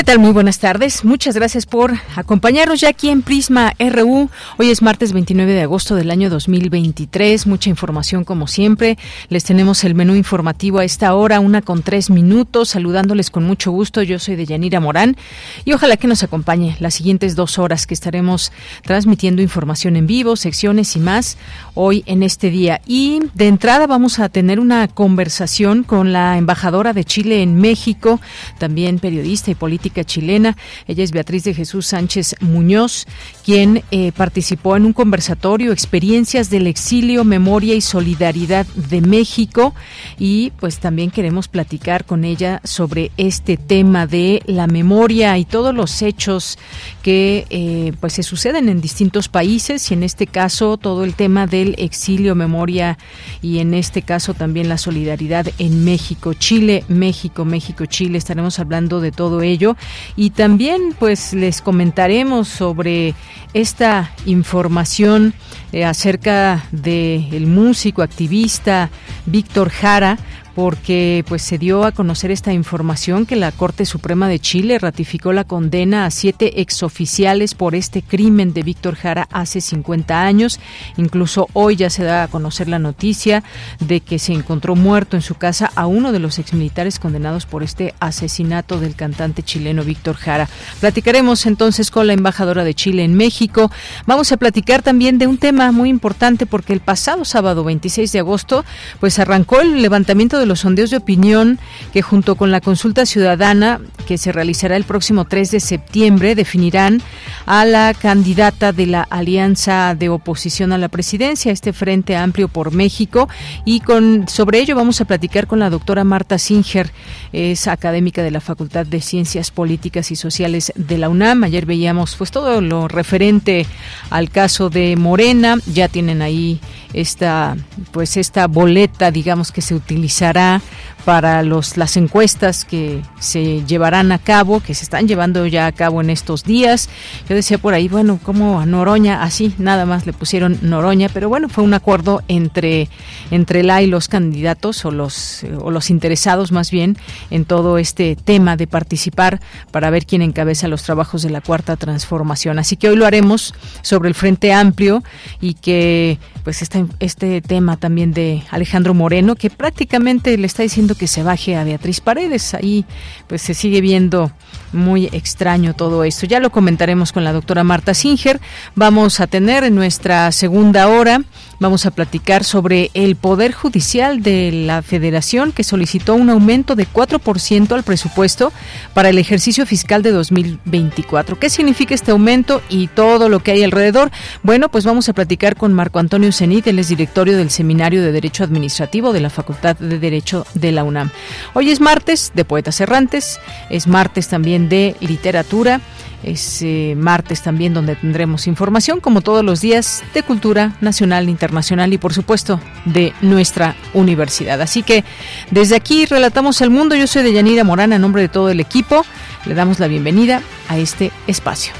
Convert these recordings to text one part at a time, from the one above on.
¿Qué tal? Muy buenas tardes. Muchas gracias por acompañarnos ya aquí en Prisma RU. Hoy es martes 29 de agosto del año 2023. Mucha información como siempre. Les tenemos el menú informativo a esta hora, una con tres minutos, saludándoles con mucho gusto. Yo soy de Yanira Morán y ojalá que nos acompañe las siguientes dos horas que estaremos transmitiendo información en vivo, secciones y más hoy en este día. Y de entrada vamos a tener una conversación con la embajadora de Chile en México, también periodista y política chilena. Ella es Beatriz de Jesús Sánchez Muñoz, quien eh, participó en un conversatorio Experiencias del Exilio, Memoria y Solidaridad de México. Y pues también queremos platicar con ella sobre este tema de la memoria y todos los hechos que eh, pues se suceden en distintos países y en este caso todo el tema del exilio, memoria y en este caso también la solidaridad en México, Chile, México, México, Chile. Estaremos hablando de todo ello y también pues les comentaremos sobre esta información eh, acerca del el músico activista Víctor Jara porque pues se dio a conocer esta información que la Corte Suprema de Chile ratificó la condena a siete exoficiales por este crimen de Víctor Jara hace 50 años. Incluso hoy ya se da a conocer la noticia de que se encontró muerto en su casa a uno de los exmilitares condenados por este asesinato del cantante chileno Víctor Jara. Platicaremos entonces con la embajadora de Chile en México. Vamos a platicar también de un tema muy importante porque el pasado sábado 26 de agosto pues arrancó el levantamiento de los sondeos de opinión que junto con la consulta ciudadana que se realizará el próximo 3 de septiembre definirán a la candidata de la alianza de oposición a la presidencia, este Frente Amplio por México. Y con sobre ello vamos a platicar con la doctora Marta Singer, es académica de la Facultad de Ciencias Políticas y Sociales de la UNAM. Ayer veíamos pues todo lo referente al caso de Morena, ya tienen ahí esta pues esta boleta digamos que se utilizará para los las encuestas que se llevarán a cabo, que se están llevando ya a cabo en estos días. Yo decía por ahí, bueno, como a Noroña, así nada más le pusieron Noroña, pero bueno, fue un acuerdo entre entre la y los candidatos o los o los interesados más bien en todo este tema de participar para ver quién encabeza los trabajos de la cuarta transformación. Así que hoy lo haremos sobre el Frente Amplio y que pues este, este tema también de Alejandro Moreno, que prácticamente le está diciendo que se baje a Beatriz Paredes. Ahí pues se sigue viendo muy extraño todo esto. Ya lo comentaremos con la doctora Marta Singer. Vamos a tener en nuestra segunda hora, vamos a platicar sobre el Poder Judicial de la Federación que solicitó un aumento de 4% al presupuesto para el ejercicio fiscal de 2024. ¿Qué significa este aumento y todo lo que hay alrededor? Bueno, pues vamos a platicar con Marco Antonio Zenit, él es directorio del Seminario de Derecho Administrativo de la Facultad de Derecho de la UNAM. Hoy es martes de Poetas Errantes, es martes también de literatura. Es eh, martes también donde tendremos información, como todos los días, de cultura nacional, internacional y por supuesto de nuestra universidad. Así que desde aquí relatamos el mundo. Yo soy de Yanira Morán, a nombre de todo el equipo. Le damos la bienvenida a este espacio.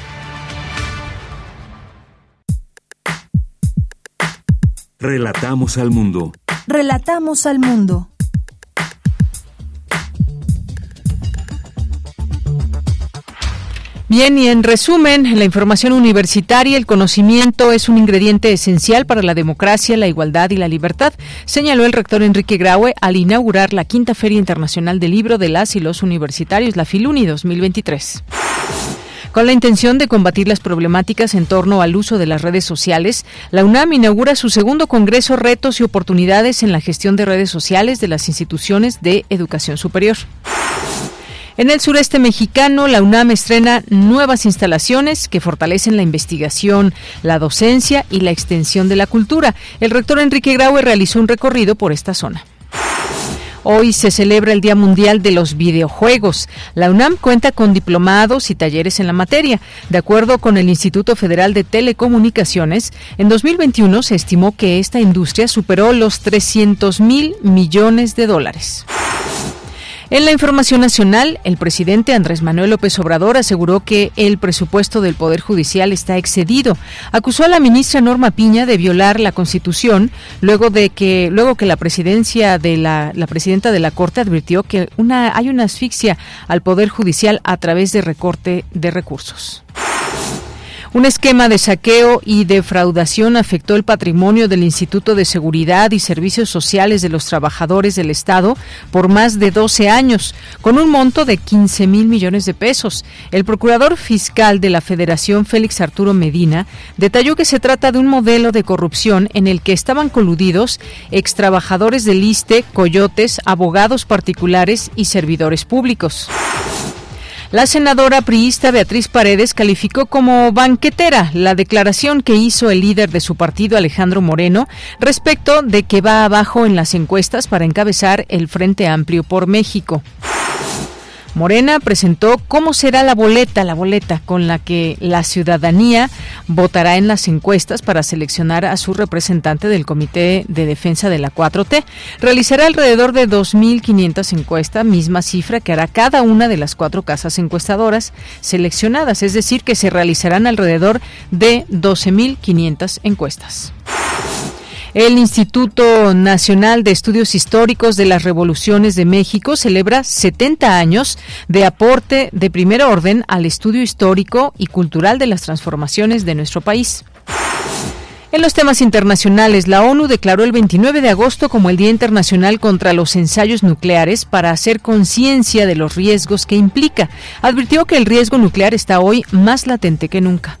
Relatamos al mundo. Relatamos al mundo. Bien, y en resumen, en la información universitaria, el conocimiento es un ingrediente esencial para la democracia, la igualdad y la libertad, señaló el rector Enrique Graue al inaugurar la quinta Feria Internacional del Libro de las y los Universitarios, la Filuni 2023. Con la intención de combatir las problemáticas en torno al uso de las redes sociales, la UNAM inaugura su segundo Congreso Retos y Oportunidades en la Gestión de Redes Sociales de las Instituciones de Educación Superior. En el sureste mexicano, la UNAM estrena nuevas instalaciones que fortalecen la investigación, la docencia y la extensión de la cultura. El rector Enrique Graue realizó un recorrido por esta zona. Hoy se celebra el Día Mundial de los Videojuegos. La UNAM cuenta con diplomados y talleres en la materia. De acuerdo con el Instituto Federal de Telecomunicaciones, en 2021 se estimó que esta industria superó los 300 mil millones de dólares. En la información nacional, el presidente Andrés Manuel López Obrador aseguró que el presupuesto del Poder Judicial está excedido. Acusó a la ministra Norma Piña de violar la Constitución luego de que luego que la presidencia de la, presidenta de la Corte advirtió que hay una asfixia al Poder Judicial a través de recorte de recursos. Un esquema de saqueo y defraudación afectó el patrimonio del Instituto de Seguridad y Servicios Sociales de los Trabajadores del Estado por más de 12 años, con un monto de 15 mil millones de pesos. El procurador fiscal de la Federación, Félix Arturo Medina, detalló que se trata de un modelo de corrupción en el que estaban coludidos extrabajadores del ISTE, coyotes, abogados particulares y servidores públicos. La senadora priista Beatriz Paredes calificó como banquetera la declaración que hizo el líder de su partido, Alejandro Moreno, respecto de que va abajo en las encuestas para encabezar el Frente Amplio por México. Morena presentó cómo será la boleta, la boleta con la que la ciudadanía votará en las encuestas para seleccionar a su representante del Comité de Defensa de la 4T. Realizará alrededor de 2.500 encuestas, misma cifra que hará cada una de las cuatro casas encuestadoras seleccionadas, es decir, que se realizarán alrededor de 12.500 encuestas. El Instituto Nacional de Estudios Históricos de las Revoluciones de México celebra 70 años de aporte de primer orden al estudio histórico y cultural de las transformaciones de nuestro país. En los temas internacionales, la ONU declaró el 29 de agosto como el Día Internacional contra los Ensayos Nucleares para hacer conciencia de los riesgos que implica. Advirtió que el riesgo nuclear está hoy más latente que nunca.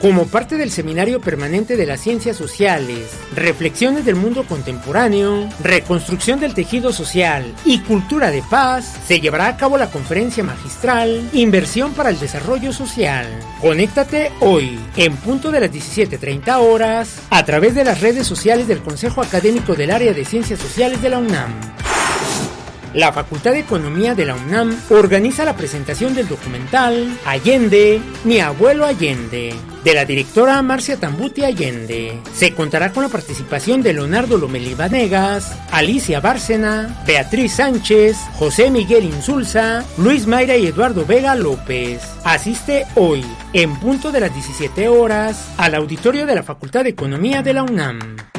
Como parte del Seminario Permanente de las Ciencias Sociales, Reflexiones del Mundo Contemporáneo, Reconstrucción del Tejido Social y Cultura de Paz, se llevará a cabo la conferencia magistral Inversión para el Desarrollo Social. Conéctate hoy, en punto de las 17.30 horas, a través de las redes sociales del Consejo Académico del Área de Ciencias Sociales de la UNAM. La Facultad de Economía de la UNAM organiza la presentación del documental Allende, mi abuelo Allende, de la directora Marcia Tambuti Allende. Se contará con la participación de Leonardo Lomelí Vanegas, Alicia Bárcena, Beatriz Sánchez, José Miguel Insulza, Luis Mayra y Eduardo Vega López. Asiste hoy, en punto de las 17 horas, al auditorio de la Facultad de Economía de la UNAM.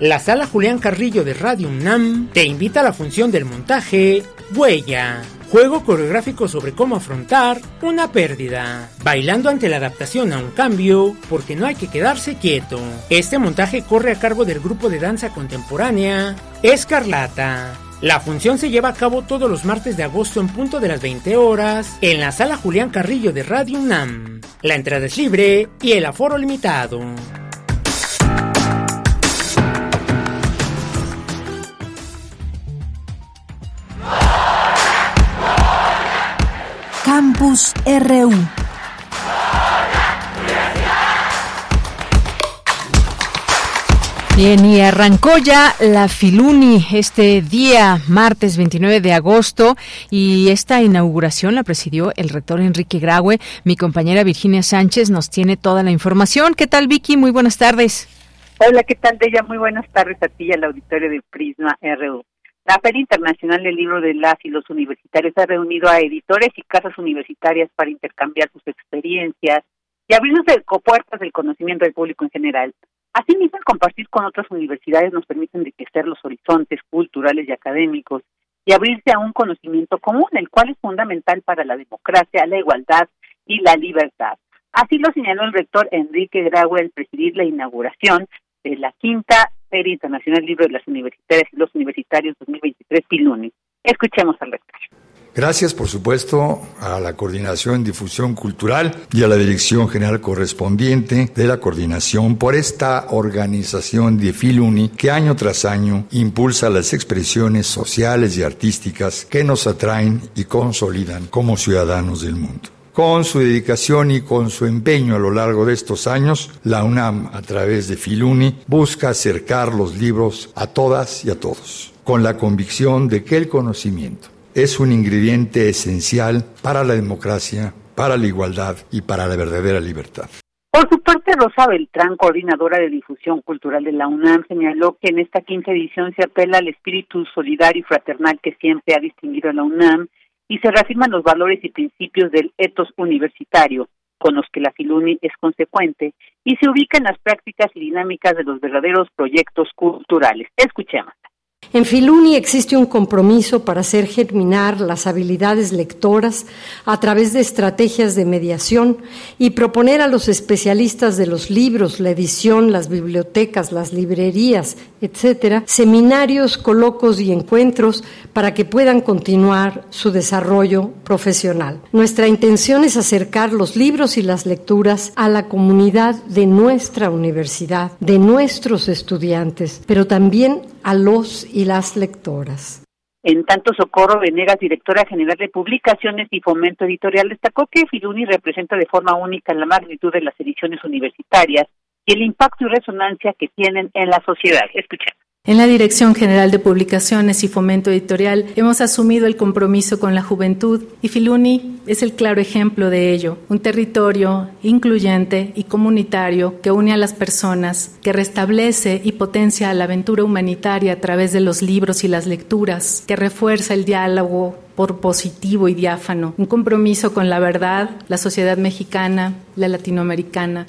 La sala Julián Carrillo de Radio UNAM te invita a la función del montaje Huella, juego coreográfico sobre cómo afrontar una pérdida, bailando ante la adaptación a un cambio, porque no hay que quedarse quieto. Este montaje corre a cargo del grupo de danza contemporánea Escarlata. La función se lleva a cabo todos los martes de agosto en punto de las 20 horas en la sala Julián Carrillo de Radio UNAM. La entrada es libre y el aforo limitado. Campus RU. Bien, y arrancó ya la Filuni este día, martes 29 de agosto, y esta inauguración la presidió el rector Enrique Graue. Mi compañera Virginia Sánchez nos tiene toda la información. ¿Qué tal, Vicky? Muy buenas tardes. Hola, ¿qué tal, Deya? Muy buenas tardes a ti y al auditorio de Prisma RU. La Feria Internacional del Libro de las y los Universitarios ha reunido a editores y casas universitarias para intercambiar sus experiencias y abrirnos puertas del conocimiento del público en general. Asimismo, el compartir con otras universidades nos permite enriquecer los horizontes culturales y académicos y abrirse a un conocimiento común, el cual es fundamental para la democracia, la igualdad y la libertad. Así lo señaló el rector Enrique Graue al presidir la inauguración de la quinta Feria Internacional Libro de las y los Universitarios 2023 Piluni. Escuchemos al rector. Gracias, por supuesto, a la Coordinación Difusión Cultural y a la Dirección General correspondiente de la Coordinación por esta organización de Filuni que año tras año impulsa las expresiones sociales y artísticas que nos atraen y consolidan como ciudadanos del mundo. Con su dedicación y con su empeño a lo largo de estos años, la UNAM, a través de Filuni, busca acercar los libros a todas y a todos, con la convicción de que el conocimiento es un ingrediente esencial para la democracia, para la igualdad y para la verdadera libertad. Por su parte, Rosa Beltrán, coordinadora de difusión cultural de la UNAM, señaló que en esta quinta edición se apela al espíritu solidario y fraternal que siempre ha distinguido a la UNAM y se reafirman los valores y principios del etos universitario, con los que la Filuni es consecuente, y se ubica en las prácticas y dinámicas de los verdaderos proyectos culturales. Escuchemos. En Filuni existe un compromiso para hacer germinar las habilidades lectoras a través de estrategias de mediación y proponer a los especialistas de los libros, la edición, las bibliotecas, las librerías, etcétera, seminarios, colocos y encuentros para que puedan continuar su desarrollo profesional. Nuestra intención es acercar los libros y las lecturas a la comunidad de nuestra universidad, de nuestros estudiantes, pero también a los y las lectoras. En tanto, Socorro Venegas, directora general de Publicaciones y Fomento Editorial, destacó que Filuni representa de forma única la magnitud de las ediciones universitarias y el impacto y resonancia que tienen en la sociedad. Escuchemos. En la Dirección General de Publicaciones y Fomento Editorial hemos asumido el compromiso con la juventud y Filuni es el claro ejemplo de ello, un territorio incluyente y comunitario que une a las personas, que restablece y potencia la aventura humanitaria a través de los libros y las lecturas, que refuerza el diálogo por positivo y diáfano, un compromiso con la verdad, la sociedad mexicana, la latinoamericana,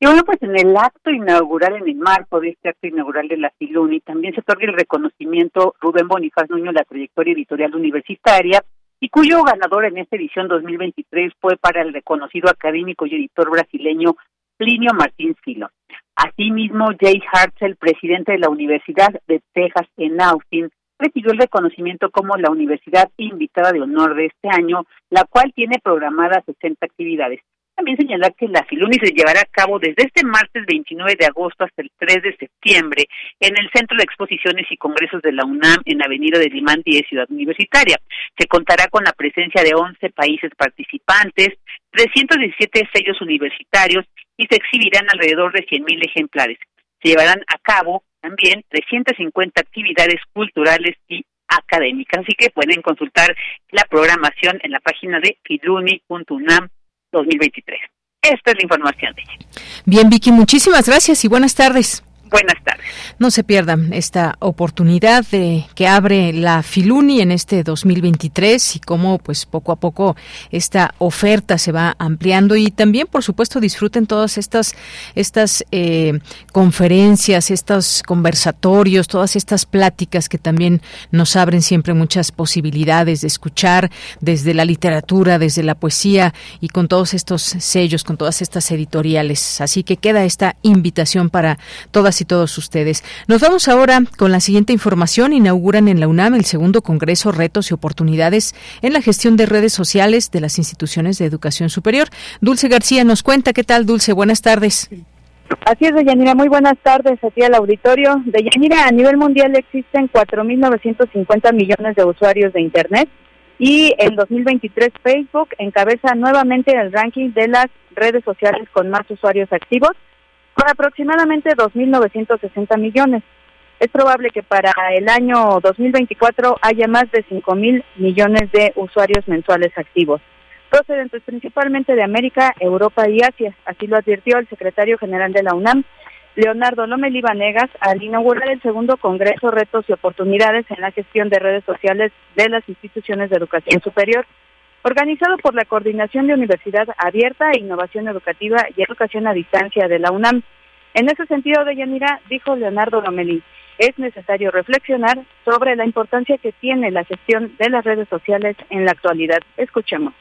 y bueno, pues en el acto inaugural, en el marco de este acto inaugural de la Filuni, también se otorga el reconocimiento Rubén Bonifaz Nuño, la trayectoria editorial universitaria, y cuyo ganador en esta edición 2023 fue para el reconocido académico y editor brasileño Plinio Martín Filo. Asimismo, Jay Hartzell, presidente de la Universidad de Texas en Austin, recibió el reconocimiento como la universidad invitada de honor de este año, la cual tiene programadas 60 actividades. También señalar que la Filuni se llevará a cabo desde este martes 29 de agosto hasta el 3 de septiembre en el Centro de Exposiciones y Congresos de la UNAM en Avenida de Limán 10, Ciudad Universitaria. Se contará con la presencia de 11 países participantes, 317 sellos universitarios y se exhibirán alrededor de 100.000 ejemplares. Se llevarán a cabo también 350 actividades culturales y académicas, así que pueden consultar la programación en la página de filuni.unam 2023. Esta es la información de ella. Bien, Vicky, muchísimas gracias y buenas tardes. Buenas tardes. No se pierdan esta oportunidad de que abre la Filuni en este 2023 y cómo pues poco a poco esta oferta se va ampliando y también por supuesto disfruten todas estas estas eh, conferencias, estos conversatorios, todas estas pláticas que también nos abren siempre muchas posibilidades de escuchar desde la literatura, desde la poesía y con todos estos sellos, con todas estas editoriales. Así que queda esta invitación para todas y todos ustedes. Nos vamos ahora con la siguiente información. Inauguran en la UNAM el segundo Congreso Retos y Oportunidades en la gestión de redes sociales de las instituciones de educación superior. Dulce García nos cuenta. ¿Qué tal, Dulce? Buenas tardes. Así es, Deyanira. Muy buenas tardes aquí al auditorio. Deyanira, a nivel mundial existen 4.950 millones de usuarios de Internet y en 2023 Facebook encabeza nuevamente el ranking de las redes sociales con más usuarios activos aproximadamente 2.960 millones. Es probable que para el año 2024 haya más de 5.000 millones de usuarios mensuales activos, procedentes principalmente de América, Europa y Asia. Así lo advirtió el secretario general de la UNAM, Leonardo Lomeli Vanegas, al inaugurar el segundo Congreso Retos y Oportunidades en la gestión de redes sociales de las instituciones de educación superior organizado por la Coordinación de Universidad Abierta, Innovación Educativa y Educación a Distancia de la UNAM. En ese sentido, Deyanira, dijo Leonardo Lomelí, es necesario reflexionar sobre la importancia que tiene la gestión de las redes sociales en la actualidad. Escuchemos.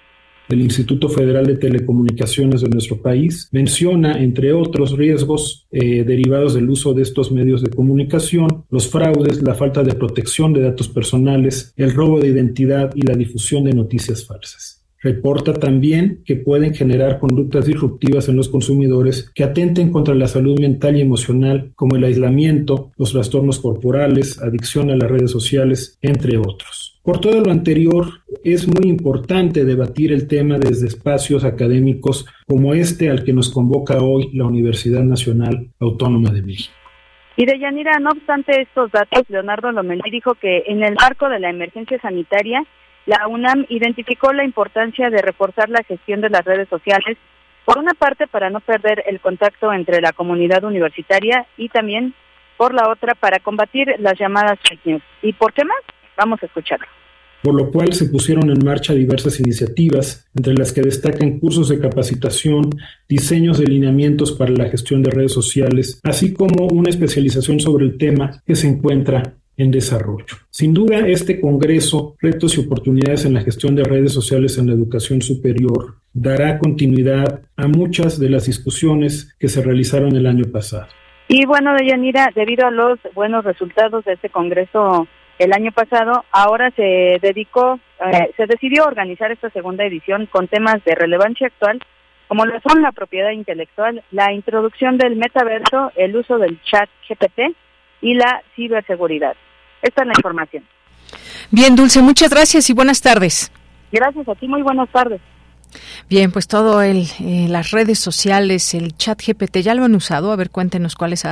Del Instituto Federal de Telecomunicaciones de nuestro país menciona, entre otros riesgos eh, derivados del uso de estos medios de comunicación, los fraudes, la falta de protección de datos personales, el robo de identidad y la difusión de noticias falsas. Reporta también que pueden generar conductas disruptivas en los consumidores que atenten contra la salud mental y emocional, como el aislamiento, los trastornos corporales, adicción a las redes sociales, entre otros. Por todo lo anterior, es muy importante debatir el tema desde espacios académicos como este al que nos convoca hoy la Universidad Nacional Autónoma de México. Y de Yanira, no obstante estos datos, Leonardo Lomelí dijo que en el marco de la emergencia sanitaria, la UNAM identificó la importancia de reforzar la gestión de las redes sociales, por una parte para no perder el contacto entre la comunidad universitaria y también por la otra para combatir las llamadas fake news. ¿Y por qué más? Vamos a escucharlo por lo cual se pusieron en marcha diversas iniciativas, entre las que destacan cursos de capacitación, diseños de lineamientos para la gestión de redes sociales, así como una especialización sobre el tema que se encuentra en desarrollo. Sin duda, este Congreso, Retos y Oportunidades en la Gestión de Redes Sociales en la Educación Superior, dará continuidad a muchas de las discusiones que se realizaron el año pasado. Y bueno, Deyanira, debido a los buenos resultados de este Congreso el año pasado, ahora se dedicó, eh, se decidió organizar esta segunda edición con temas de relevancia actual, como lo son la propiedad intelectual, la introducción del metaverso, el uso del chat GPT y la ciberseguridad. Esta es la información. Bien, Dulce, muchas gracias y buenas tardes. Gracias a ti, muy buenas tardes. Bien, pues todo el, eh, las redes sociales, el chat GPT, ¿ya lo han usado? A ver, cuéntenos cuál, es,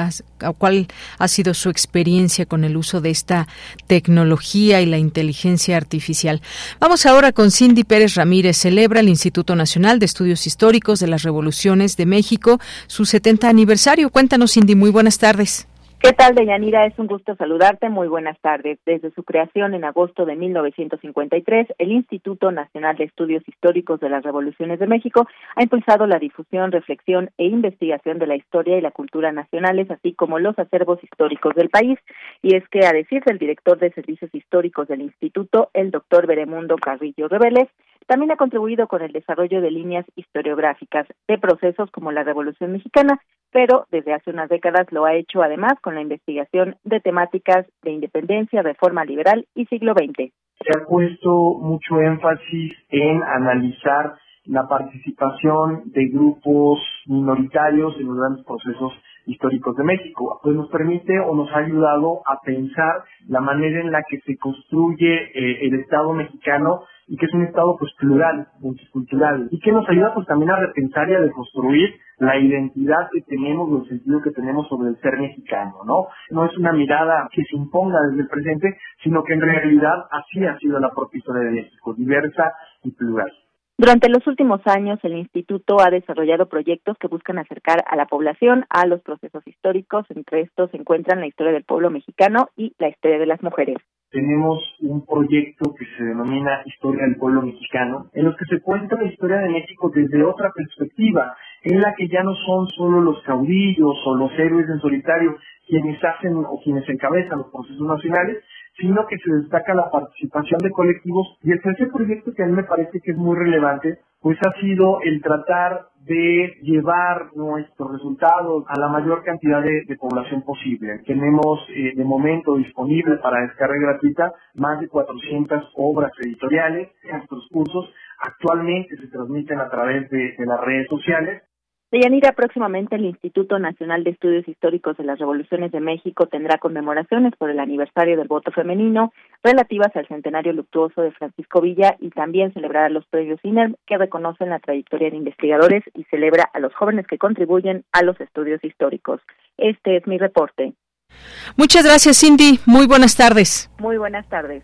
cuál ha sido su experiencia con el uso de esta tecnología y la inteligencia artificial. Vamos ahora con Cindy Pérez Ramírez. Celebra el Instituto Nacional de Estudios Históricos de las Revoluciones de México su 70 aniversario. Cuéntanos, Cindy, muy buenas tardes. ¿Qué tal, Deyanira? Es un gusto saludarte. Muy buenas tardes. Desde su creación en agosto de 1953, el Instituto Nacional de Estudios Históricos de las Revoluciones de México ha impulsado la difusión, reflexión e investigación de la historia y la cultura nacionales, así como los acervos históricos del país. Y es que, a decir del director de Servicios Históricos del Instituto, el doctor Beremundo Carrillo Reveles, también ha contribuido con el desarrollo de líneas historiográficas de procesos como la Revolución Mexicana, pero desde hace unas décadas lo ha hecho además con la investigación de temáticas de independencia, reforma liberal y siglo XX. Se ha puesto mucho énfasis en analizar la participación de grupos minoritarios en los grandes procesos históricos de México, pues nos permite o nos ha ayudado a pensar la manera en la que se construye eh, el Estado mexicano y que es un Estado pues plural, multicultural, y que nos ayuda pues también a repensar y a deconstruir la identidad que tenemos o el sentido que tenemos sobre el ser mexicano, ¿no? No es una mirada que se imponga desde el presente, sino que en realidad así ha sido la propia historia de México, diversa y plural. Durante los últimos años, el Instituto ha desarrollado proyectos que buscan acercar a la población a los procesos históricos. Entre estos se encuentran la historia del pueblo mexicano y la historia de las mujeres tenemos un proyecto que se denomina Historia del Pueblo Mexicano, en los que se cuenta la historia de México desde otra perspectiva, en la que ya no son solo los caudillos o los héroes en solitario quienes hacen o quienes encabezan los procesos nacionales, sino que se destaca la participación de colectivos. Y el tercer proyecto que a mí me parece que es muy relevante, pues ha sido el tratar de llevar nuestros resultados a la mayor cantidad de, población posible. Tenemos eh, de momento disponible para descarga gratuita más de 400 obras editoriales. Nuestros cursos actualmente se transmiten a través de las redes sociales Deyanira, próximamente el Instituto Nacional de Estudios Históricos de las Revoluciones de México tendrá conmemoraciones por el aniversario del voto femenino relativas al centenario luctuoso de Francisco Villa y también celebrará los premios INER que reconocen la trayectoria de investigadores y celebra a los jóvenes que contribuyen a los estudios históricos. Este es mi reporte. Muchas gracias, Cindy. Muy buenas tardes. Muy buenas tardes.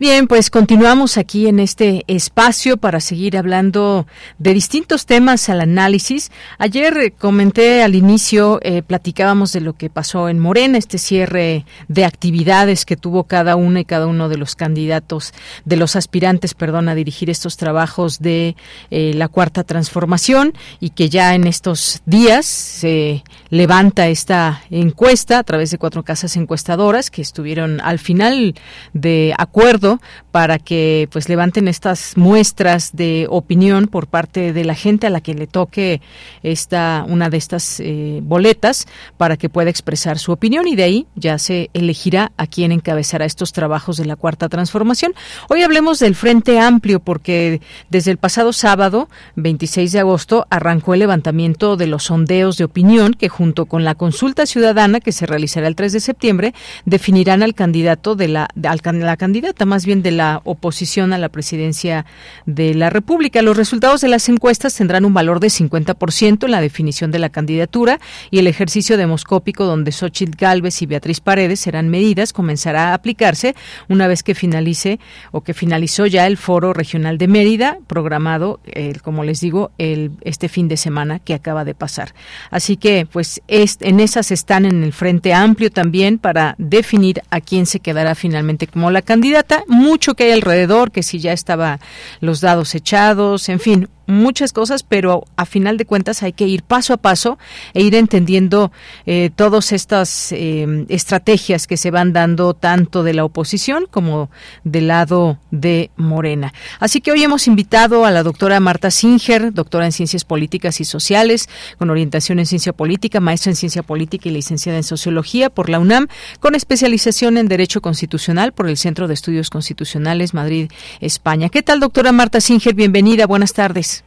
Bien, pues continuamos aquí en este espacio para seguir hablando de distintos temas al análisis. Ayer eh, comenté al inicio, eh, platicábamos de lo que pasó en Morena, este cierre de actividades que tuvo cada uno y cada uno de los candidatos, de los aspirantes, perdón, a dirigir estos trabajos de eh, la cuarta transformación y que ya en estos días se levanta esta encuesta a través de cuatro casas encuestadoras que estuvieron al final de acuerdo para que pues levanten estas muestras de opinión por parte de la gente a la que le toque esta una de estas eh, boletas para que pueda expresar su opinión y de ahí ya se elegirá a quién encabezará estos trabajos de la cuarta transformación. Hoy hablemos del Frente Amplio porque desde el pasado sábado 26 de agosto arrancó el levantamiento de los sondeos de opinión que junto con la consulta ciudadana que se realizará el 3 de septiembre definirán al candidato de la, la candidata más bien de la oposición a la presidencia de la República. Los resultados de las encuestas tendrán un valor de 50% en la definición de la candidatura y el ejercicio demoscópico donde Xochitl Galvez y Beatriz Paredes serán medidas comenzará a aplicarse una vez que finalice o que finalizó ya el foro regional de Mérida programado, como les digo, el, este fin de semana que acaba de pasar. Así que, pues, en esas están en el frente amplio también para definir a quién se quedará finalmente como la candidata mucho que hay alrededor, que si ya estaba los dados echados, en fin, muchas cosas, pero a final de cuentas hay que ir paso a paso e ir entendiendo eh, todas estas eh, estrategias que se van dando tanto de la oposición como del lado de Morena. Así que hoy hemos invitado a la doctora Marta Singer, doctora en Ciencias Políticas y Sociales, con orientación en Ciencia Política, maestra en Ciencia Política y licenciada en Sociología por la UNAM, con especialización en Derecho Constitucional por el Centro de Estudios Constitucionales Madrid, España. ¿Qué tal, doctora Marta Singer? Bienvenida, buenas tardes.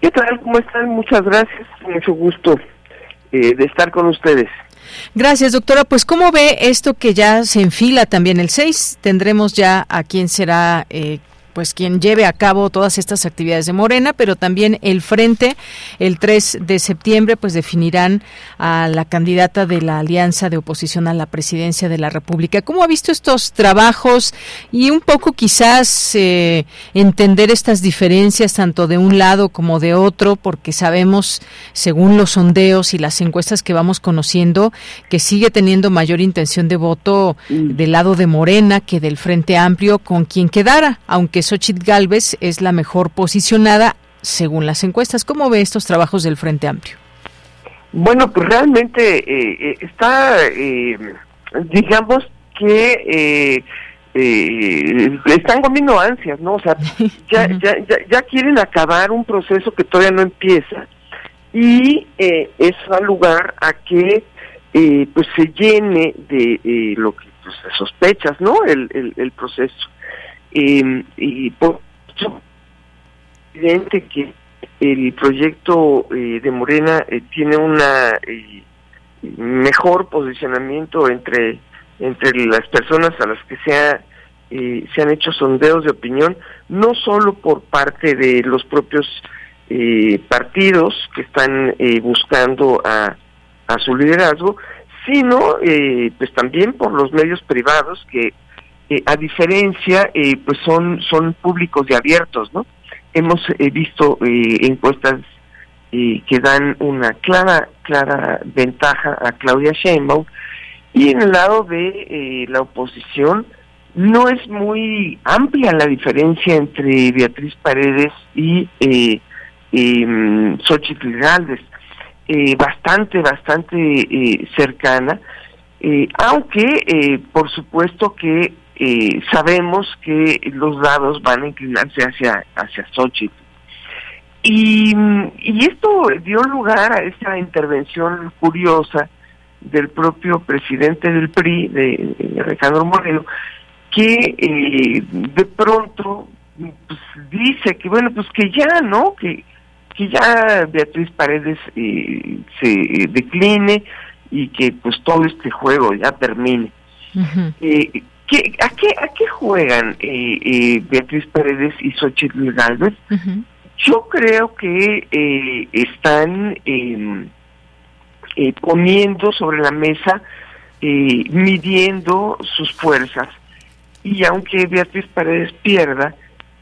¿Qué tal? ¿Cómo están? Muchas gracias. Mucho gusto eh, de estar con ustedes. Gracias, doctora. Pues, ¿cómo ve esto que ya se enfila también el 6? Tendremos ya a quién será eh, pues quien lleve a cabo todas estas actividades de Morena, pero también el frente el 3 de septiembre pues definirán a la candidata de la alianza de oposición a la presidencia de la República. ¿Cómo ha visto estos trabajos y un poco quizás eh, entender estas diferencias tanto de un lado como de otro, porque sabemos según los sondeos y las encuestas que vamos conociendo que sigue teniendo mayor intención de voto mm. del lado de Morena que del Frente Amplio con quien quedara, aunque Xochitl Galvez es la mejor posicionada según las encuestas. ¿Cómo ve estos trabajos del Frente Amplio? Bueno, pues realmente eh, eh, está, eh, digamos que están comiendo ansias, ¿no? O sea, ya, ya, ya, quieren acabar un proceso que todavía no empieza y eso da lugar a que pues se llene de lo que pues, sospechas, ¿no? El, el, el proceso. Eh, y por eso evidente que el proyecto eh, de Morena eh, tiene una eh, mejor posicionamiento entre entre las personas a las que se ha se han hecho sondeos de opinión no solo por parte de los propios partidos que están buscando a, a su liderazgo sino pues también por los medios privados que eh, a diferencia, eh, pues son, son públicos y abiertos, ¿no? Hemos eh, visto encuestas que dan una clara, clara ventaja a Claudia Sheinbaum y en el lado de la oposición no es muy amplia la diferencia entre Beatriz Paredes y eh, eh, Xochitl Galvez, bastante, bastante cercana, aunque por supuesto que eh, sabemos que los dados van a inclinarse hacia, hacia Xochitl. Y, y esto dio lugar a esta intervención curiosa del propio presidente del PRI, de, Alejandro Moreno, que eh, de pronto pues, dice que bueno, pues que ya, ¿no? Que, que ya Beatriz Paredes eh, se decline y que pues todo este juego ya termine. ¿A, qué, ¿A qué juegan eh, eh, Beatriz Paredes y Xochitl Galvez? Yo creo que eh, están em, poniendo sobre la mesa, midiendo sus fuerzas. y aunque Beatriz Paredes pierda,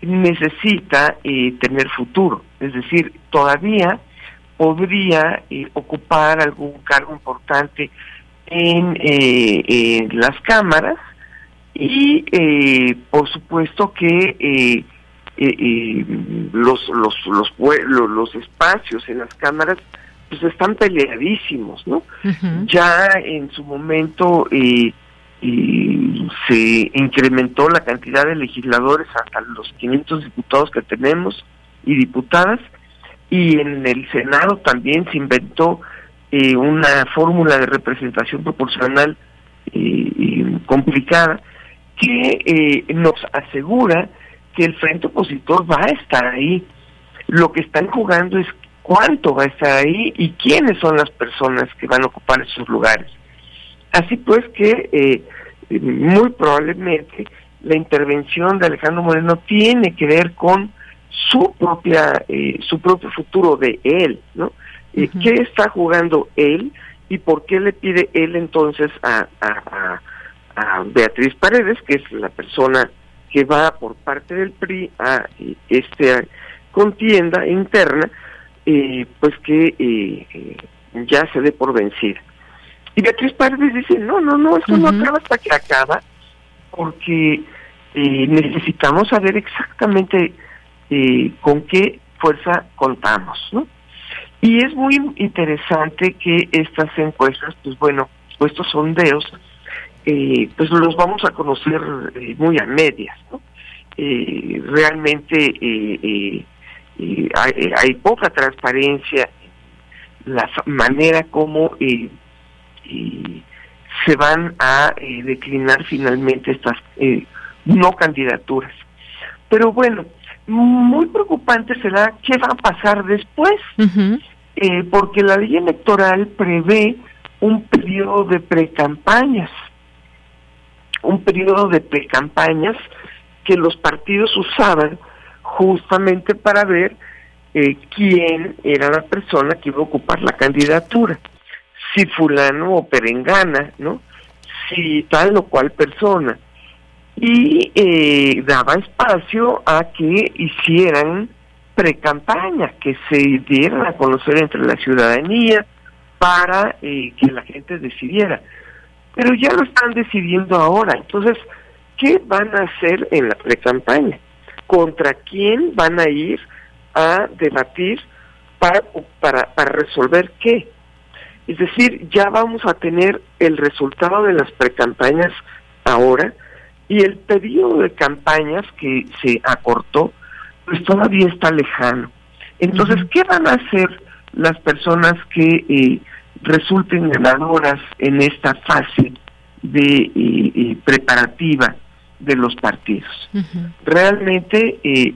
necesita eh, tener futuro, es decir, todavía podría eh, ocupar algún cargo importante en, eh, las cámaras y por supuesto que los, los, los, los espacios en las cámaras pues están peleadísimos, ¿no? Ya en su momento eh, se incrementó la cantidad de legisladores hasta los 500 diputados que tenemos y diputadas, y en el Senado también se inventó eh, una fórmula de representación proporcional eh, complicada que nos asegura que el frente opositor va a estar ahí. Lo que están jugando es cuánto va a estar ahí y quiénes son las personas que van a ocupar esos lugares. Así pues que eh, muy probablemente la intervención de Alejandro Moreno tiene que ver con su propia eh, su propio futuro de él, ¿no? Eh, ¿Qué está jugando él y por qué le pide él entonces a, a, a Beatriz Paredes, que es la persona que va por parte del PRI a esta contienda interna, eh, pues que eh, eh, ya se dé por vencida. Y Beatriz Paredes dice, no, no, no, esto no acaba hasta que acaba, porque necesitamos saber exactamente con qué fuerza contamos, ¿no? Y es muy interesante que estas encuestas, pues bueno, estos sondeos, pues los vamos a conocer muy a medias, ¿no? realmente hay, hay, poca transparencia la manera como eh, se van a eh, declinar finalmente estas eh, no candidaturas. Pero bueno, muy preocupante será qué va a pasar después, porque la ley electoral prevé un periodo de precampañas, un periodo de precampañas que los partidos usaban justamente para ver eh, quién era la persona que iba a ocupar la candidatura, si fulano o perengana, ¿no? Si tal o cual persona. Y eh, daba espacio a que hicieran pre-campaña, que se dieran a conocer entre la ciudadanía para eh, que la gente decidiera. Pero ya lo están decidiendo ahora. Entonces, ¿qué van a hacer en la pre-campaña? contra quién van a ir a debatir para, para, para resolver qué. Es decir, ya vamos a tener el resultado de las precampañas ahora y el periodo de campañas que se acortó, pues todavía está lejano. Entonces, ¿qué van a hacer las personas que eh, resulten ganadoras en esta fase de eh, eh, preparativa de los partidos. Realmente eh,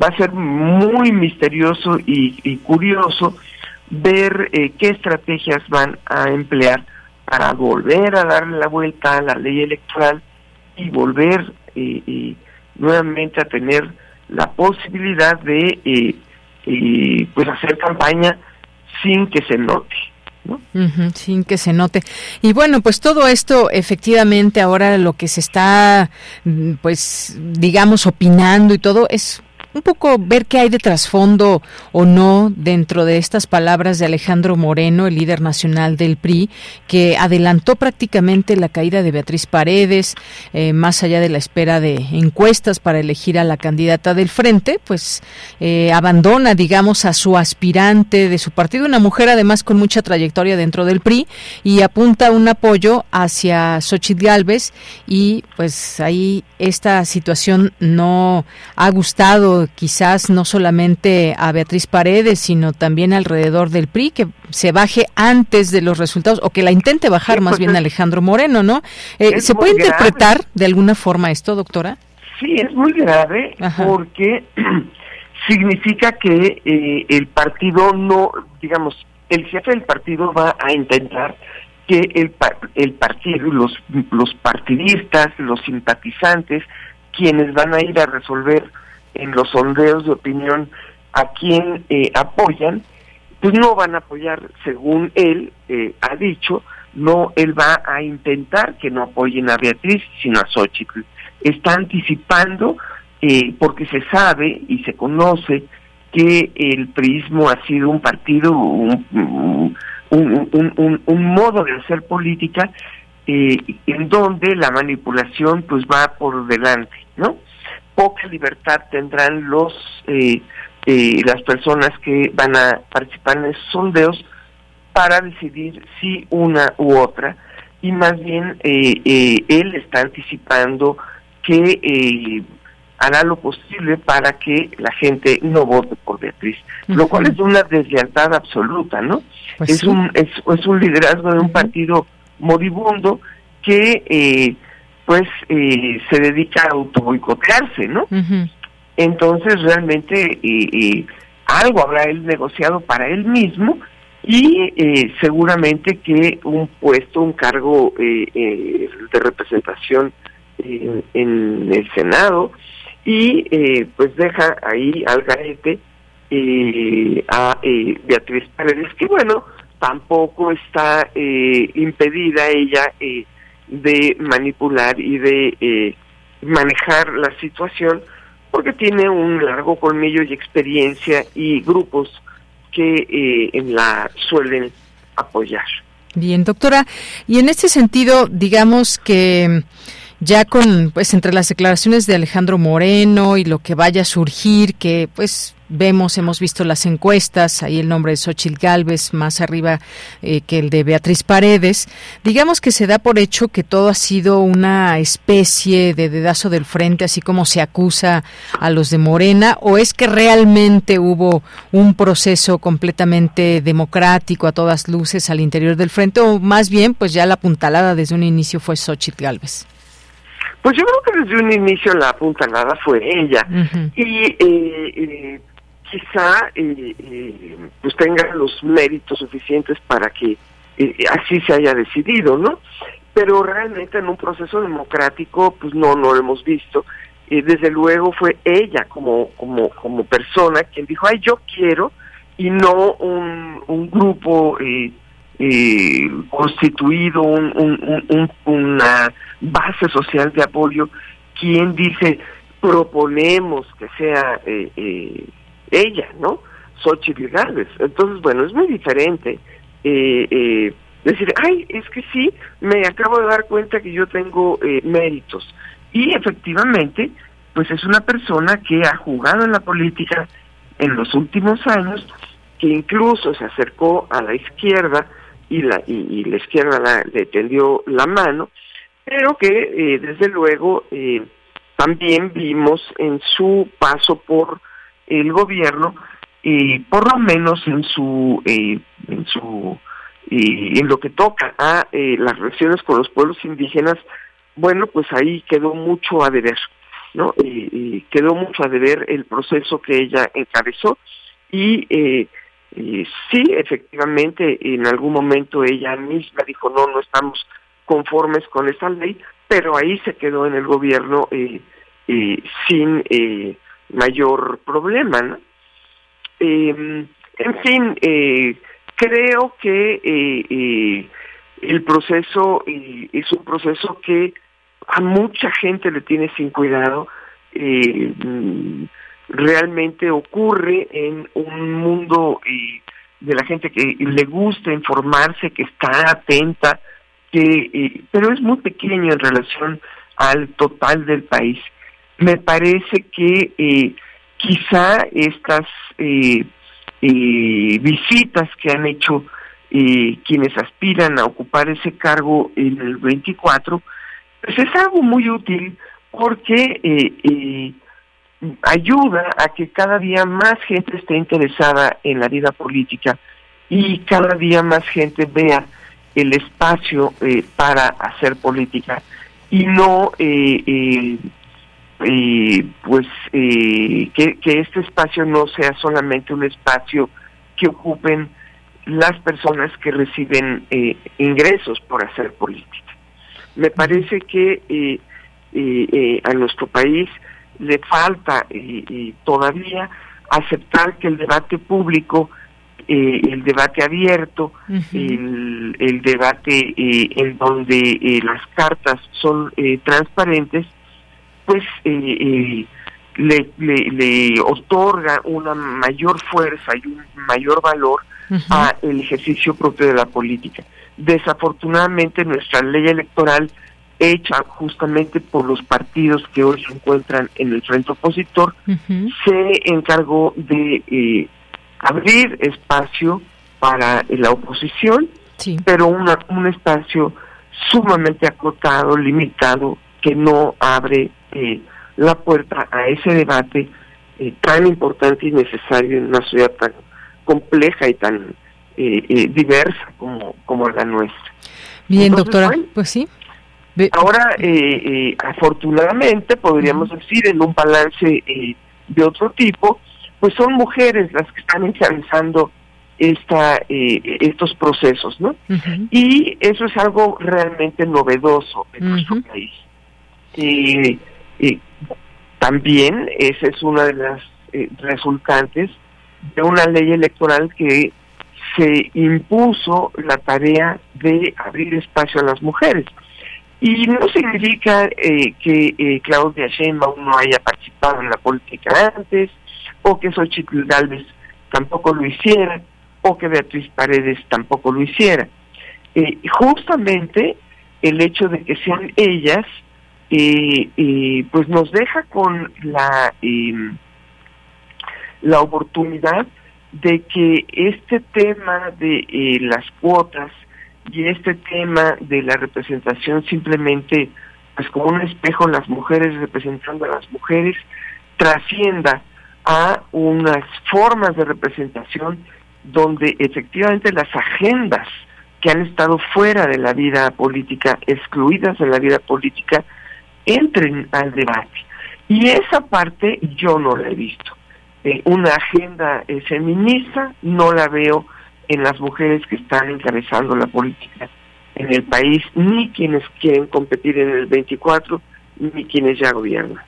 va a ser muy misterioso y, curioso ver eh, qué estrategias van a emplear para volver a darle la vuelta a la ley electoral y volver eh, nuevamente a tener la posibilidad de pues hacer campaña sin que se note sin que se note. Y bueno, pues todo esto efectivamente ahora lo que se está, mm, pues digamos, opinando y todo es un poco ver qué hay de trasfondo o no dentro de estas palabras de Alejandro Moreno, el líder nacional del PRI, que adelantó prácticamente la caída de Beatriz Paredes, eh, más allá de la espera de encuestas para elegir a la candidata del frente, pues eh, abandona, digamos, a su aspirante de su partido, una mujer además con mucha trayectoria dentro del PRI, y apunta un apoyo hacia Xochitl Galvez, y pues ahí esta situación no ha gustado quizás no solamente a Beatriz Paredes, sino también alrededor del PRI, que se baje antes de los resultados o que la intente bajar más pues bien Alejandro Moreno, ¿no? Eh, ¿Se puede interpretar de alguna forma esto, doctora? Sí, es muy grave porque significa que eh, el partido no, digamos, el jefe del partido va a intentar que el, el partido, los, los partidistas, los simpatizantes, quienes van a ir a resolver en los sondeos de opinión a quien eh, apoyan, pues no van a apoyar, según él eh, ha dicho, no, él va a intentar que no apoyen a Beatriz, sino a Xochitl. está anticipando porque se sabe y se conoce que el prismo ha sido un partido, un, un, modo de hacer política eh, en donde la manipulación pues va por delante, ¿no? Poca libertad tendrán los eh, eh, las personas que van a participar en esos sondeos para decidir si una u otra. Y más bien él está anticipando que hará lo posible para que la gente no vote por Beatriz, lo cual es una deslealtad absoluta, ¿no? Pues es un es, es, un liderazgo de un partido moribundo que eh, pues eh, se dedica a autoboicotearse, ¿no? Entonces realmente eh, algo habrá él negociado para él mismo y seguramente que un puesto, un cargo de representación en el Senado, y eh, pues deja ahí al garete eh, a eh, Beatriz Paredes, que bueno, tampoco está impedida ella de manipular y de manejar la situación, porque tiene un largo colmillo y experiencia y grupos que la suelen apoyar. Bien, doctora, y en este sentido, digamos que ya con pues entre las declaraciones de Alejandro Moreno y lo que vaya a surgir que pues vemos hemos visto las encuestas ahí el nombre de Xochitl Galvez más arriba eh, que el de Beatriz Paredes. Digamos que se da por hecho que todo ha sido una especie de dedazo del frente así como se acusa a los de Morena o es que realmente hubo un proceso completamente democrático a todas luces al interior del frente o más bien pues ya la puntalada desde un inicio fue Xochitl Galvez pues yo creo que desde un inicio la apuntalada fue ella. Y eh, eh, quizá eh, pues tenga los méritos suficientes para que así se haya decidido, ¿no? Pero realmente en un proceso democrático, pues no, lo hemos visto. desde luego fue ella como, como, como persona quien dijo, ay, yo quiero, y no un, un grupo eh, eh, constituido un, una base social de apoyo, quien dice proponemos que sea eh, eh, ella, ¿no? Xochitl Gálvez. Entonces, bueno, es muy diferente eh, decir, ay, es que sí, me acabo de dar cuenta que yo tengo méritos. Y efectivamente, pues es una persona que ha jugado en la política en los últimos años, que incluso se acercó a la izquierda, y la, y, la izquierda le tendió la mano, pero que eh, desde luego eh, también vimos en su paso por el gobierno, y por lo menos en su, eh, en su, en lo que toca a las relaciones con los pueblos indígenas, bueno, pues ahí quedó mucho a deber, ¿no? quedó mucho a deber el proceso que ella encabezó y sí, efectivamente, en algún momento ella misma dijo, no, no estamos conformes con esa ley, pero ahí se quedó en el gobierno eh, eh, sin eh, mayor problema. ¿no? Em, en fin, creo que el proceso es un proceso que a mucha gente le tiene sin cuidado realmente ocurre en un mundo eh, de la gente que le gusta informarse, que está atenta, que eh, pero es muy pequeño en relación al total del país. Me parece que eh, quizá estas visitas que han hecho quienes aspiran a ocupar ese cargo en el 24, pues es algo muy útil porque ayuda a que cada día más gente esté interesada en la vida política y cada día más gente vea el espacio eh, para hacer política y no eh, eh, pues que, que este espacio no sea solamente un espacio que ocupen las personas que reciben ingresos por hacer política. Me parece que a nuestro país le falta todavía aceptar que el debate público, eh, el debate abierto, el, el, debate eh, en donde eh, las cartas son transparentes, pues le, le, otorga una mayor fuerza y un mayor valor a el ejercicio propio de la política. Desafortunadamente nuestra ley electoral hecha justamente por los partidos que hoy se encuentran en el frente opositor, se encargó de eh, abrir espacio para la oposición, pero una, un espacio sumamente acotado, limitado, que no abre eh, la puerta a ese debate eh, tan importante y necesario en una sociedad tan compleja y tan diversa como, como la nuestra. Bien, doctora, pues sí. Ahora, eh, eh, afortunadamente, podríamos decir, en un balance eh, de otro tipo, pues son mujeres las que están encabezando esta, estos procesos, ¿no? Y eso es algo realmente novedoso en nuestro país. Y también esa es una de las resultantes de una ley electoral que se impuso la tarea de abrir espacio a las mujeres. Y no significa eh, que eh, Claudia Sheinbaum no haya participado en la política antes, o que Xochitl Galvez tampoco lo hiciera, o que Beatriz Paredes tampoco lo hiciera. Eh, justamente el hecho de que sean ellas, pues nos deja con la, em, la oportunidad de que este tema de las cuotas y este tema de la representación simplemente pues como un espejo las mujeres representando a las mujeres trascienda a unas formas de representación donde efectivamente las agendas que han estado fuera de la vida política, excluidas de la vida política, entren al debate. Y esa parte yo no la he visto. Eh, una agenda eh, feminista no la veo en las mujeres que están encabezando la política en el país, ni quienes quieren competir en el 24, ni quienes ya gobiernan.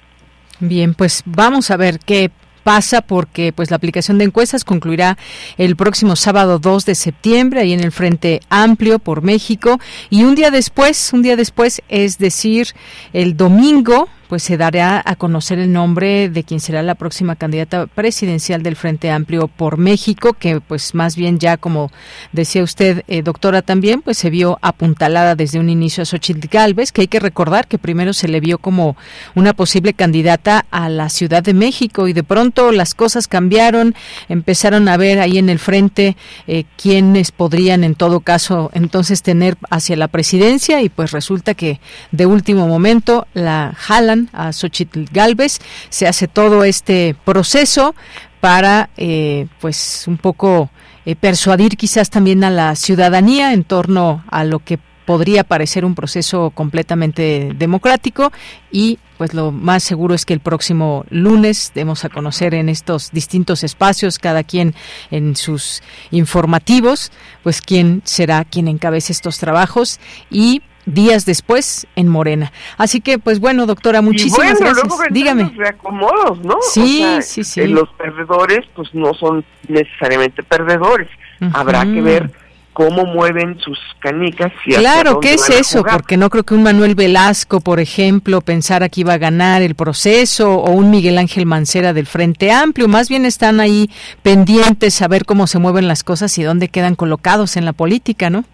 Bien, pues vamos a ver qué pasa porque pues la aplicación de encuestas concluirá el próximo sábado 2 de septiembre ahí en el Frente Amplio por México. Y un día después, un día después, es decir, el domingo pues se dará a conocer el nombre de quien será la próxima candidata presidencial del Frente Amplio por México, que pues más bien ya como decía usted, eh, doctora, también pues se vio apuntalada desde un inicio a Xochitl Galvez, que hay que recordar que primero se le vio como una posible candidata a la Ciudad de México y de pronto las cosas cambiaron, empezaron a ver ahí en el frente eh, quiénes podrían en todo caso entonces tener hacia la presidencia y pues resulta que de último momento la jalan a Xochitl Galvez. Se hace todo este proceso para, eh, pues, un poco eh, persuadir quizás también a la ciudadanía en torno a lo que podría parecer un proceso completamente democrático y pues lo más seguro es que el próximo lunes demos a conocer en estos distintos espacios, cada quien en sus informativos, pues quién será quien encabece estos trabajos y días después en Morena. Así que, pues bueno, doctora, muchísimas gracias. Dígame. Los reacomodos, ¿no? Sí, sí, sí. Los perdedores, pues no son necesariamente perdedores. Habrá que ver cómo mueven sus canicas. Y claro, ¿qué es eso? Porque no creo que un Manuel Velasco, por ejemplo, pensara que iba a ganar el proceso o un Miguel Ángel Mancera del Frente Amplio. Más bien están ahí pendientes a ver cómo se mueven las cosas y dónde quedan colocados en la política, ¿no?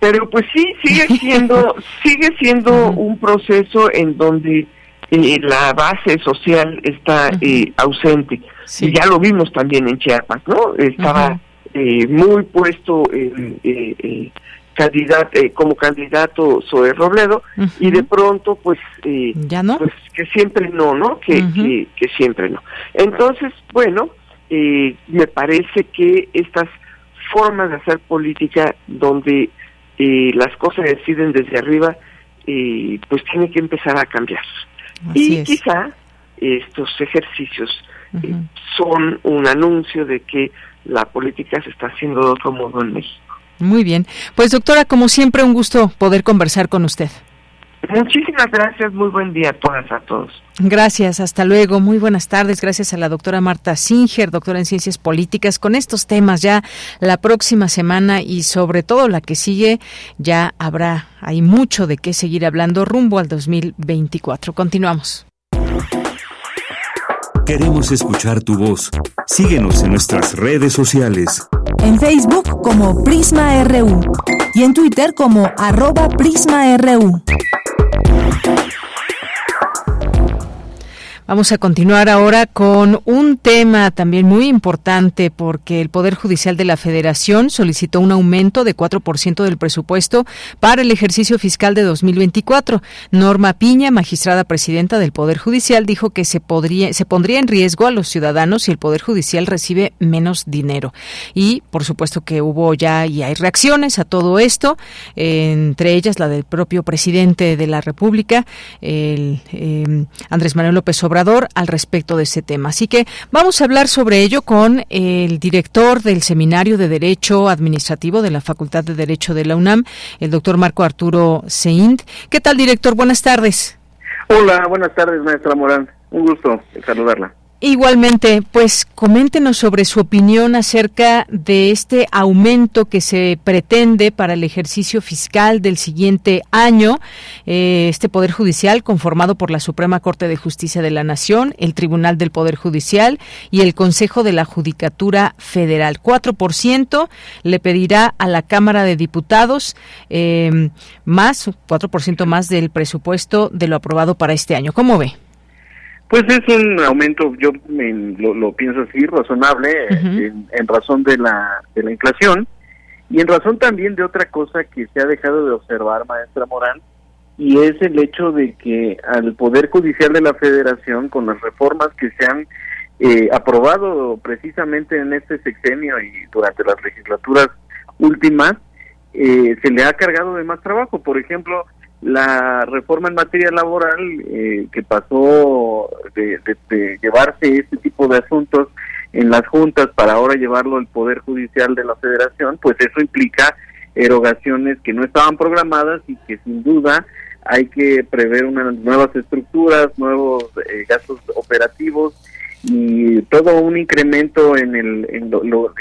Pero pues sí sigue siendo sigue siendo un proceso en donde eh, la base social está eh, ausente. Y ya lo vimos también en Chiapas no estaba eh, muy puesto candidato como candidato Zoe Robledo y de pronto pues ya no pues que siempre no no que, que, que siempre no. Entonces bueno me parece que estas formas de hacer política donde y las cosas deciden desde arriba, y pues tiene que empezar a cambiar. y quizá estos ejercicios eh, son un anuncio de que la política se está haciendo de otro modo en México. Muy bien. Pues doctora, como siempre, un gusto poder conversar con usted. Muchísimas gracias, muy buen día a todas, a todos. Gracias, hasta luego, muy buenas tardes. Gracias a la doctora Marta Singer, doctora en Ciencias Políticas, con estos temas ya la próxima semana y sobre todo la que sigue, ya habrá, hay mucho de qué seguir hablando rumbo al 2024. Continuamos. Queremos escuchar tu voz. Síguenos en nuestras redes sociales. En Facebook como Prisma RU y en Twitter como arroba PrismaRU. Thank you. Vamos a continuar ahora con un tema también muy importante porque el Poder Judicial de la Federación solicitó un aumento de 4% del presupuesto para el ejercicio fiscal de 2024. Norma Piña, magistrada presidenta del Poder Judicial, dijo que se, podría, se pondría en riesgo a los ciudadanos si el Poder Judicial recibe menos dinero. Y por supuesto que hubo ya y hay reacciones a todo esto, entre ellas la del propio presidente de la República, el eh, Andrés Manuel López Obrador al respecto de ese tema. Así que vamos a hablar sobre ello con el director del Seminario de Derecho Administrativo de la Facultad de Derecho de la UNAM, el doctor Marco Arturo Seint. ¿Qué tal, director? Buenas tardes. Hola, buenas tardes, maestra Morán. Un gusto saludarla. Igualmente, pues coméntenos sobre su opinión acerca de este aumento que se pretende para el ejercicio fiscal del siguiente año. Eh, este Poder Judicial, conformado por la Suprema Corte de Justicia de la Nación, el Tribunal del Poder Judicial y el Consejo de la Judicatura Federal. 4% le pedirá a la Cámara de Diputados eh, más, 4% más del presupuesto de lo aprobado para este año. ¿Cómo ve? Pues es un aumento, yo lo, pienso así, razonable, en, razón de la, de la inflación y en razón también de otra cosa que se ha dejado de observar, maestra Morán, y es el hecho de que al Poder Judicial de la Federación, con las reformas que se han eh, aprobado precisamente en este sexenio y durante las legislaturas últimas, eh, se le ha cargado de más trabajo. Por ejemplo, la reforma en materia laboral eh, que pasó de, llevarse este tipo de asuntos en las juntas para ahora llevarlo al Poder Judicial de la Federación, pues eso implica erogaciones que no estaban programadas y que sin duda hay que prever unas nuevas estructuras, nuevos eh, gastos operativos y todo un incremento en, el, en los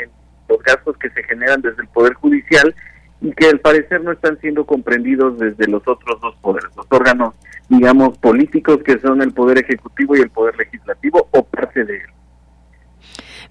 gastos que se generan desde el Poder Judicial y que al parecer no están siendo comprendidos desde los otros dos poderes, los órganos, digamos, políticos que son el poder ejecutivo y el poder legislativo o parte de él.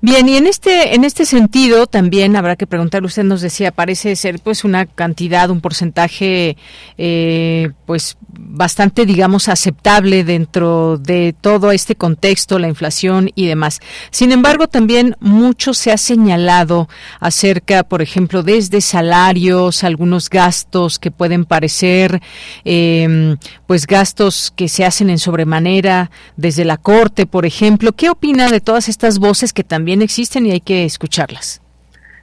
Bien, y en este en este sentido también habrá que preguntarle. Usted nos decía parece ser pues una cantidad, un porcentaje, eh, pues bastante digamos aceptable dentro de todo este contexto, la inflación y demás. Sin embargo, también mucho se ha señalado acerca, por ejemplo, desde salarios, algunos gastos que pueden parecer, eh, pues gastos que se hacen en sobremanera desde la corte, por ejemplo. ¿Qué opina de todas estas voces que también también existen y hay que escucharlas.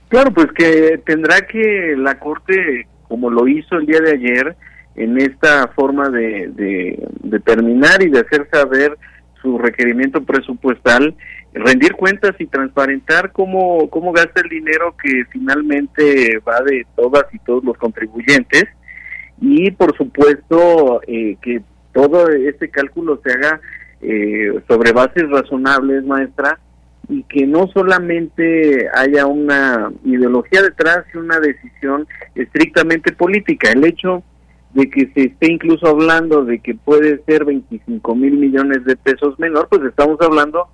Claro, pues que tendrá que la Corte, como lo hizo el día de ayer, en esta forma de, de determinar y de hacer saber su requerimiento presupuestal, rendir cuentas y transparentar cómo, cómo gasta el dinero que finalmente va de todas y todos los contribuyentes y por supuesto eh, que todo este cálculo se haga eh, sobre bases razonables, maestra, y que no solamente haya una ideología detrás y una decisión estrictamente política. El hecho de que se esté incluso hablando de que puede ser 25 mil millones de pesos menor, pues estamos hablando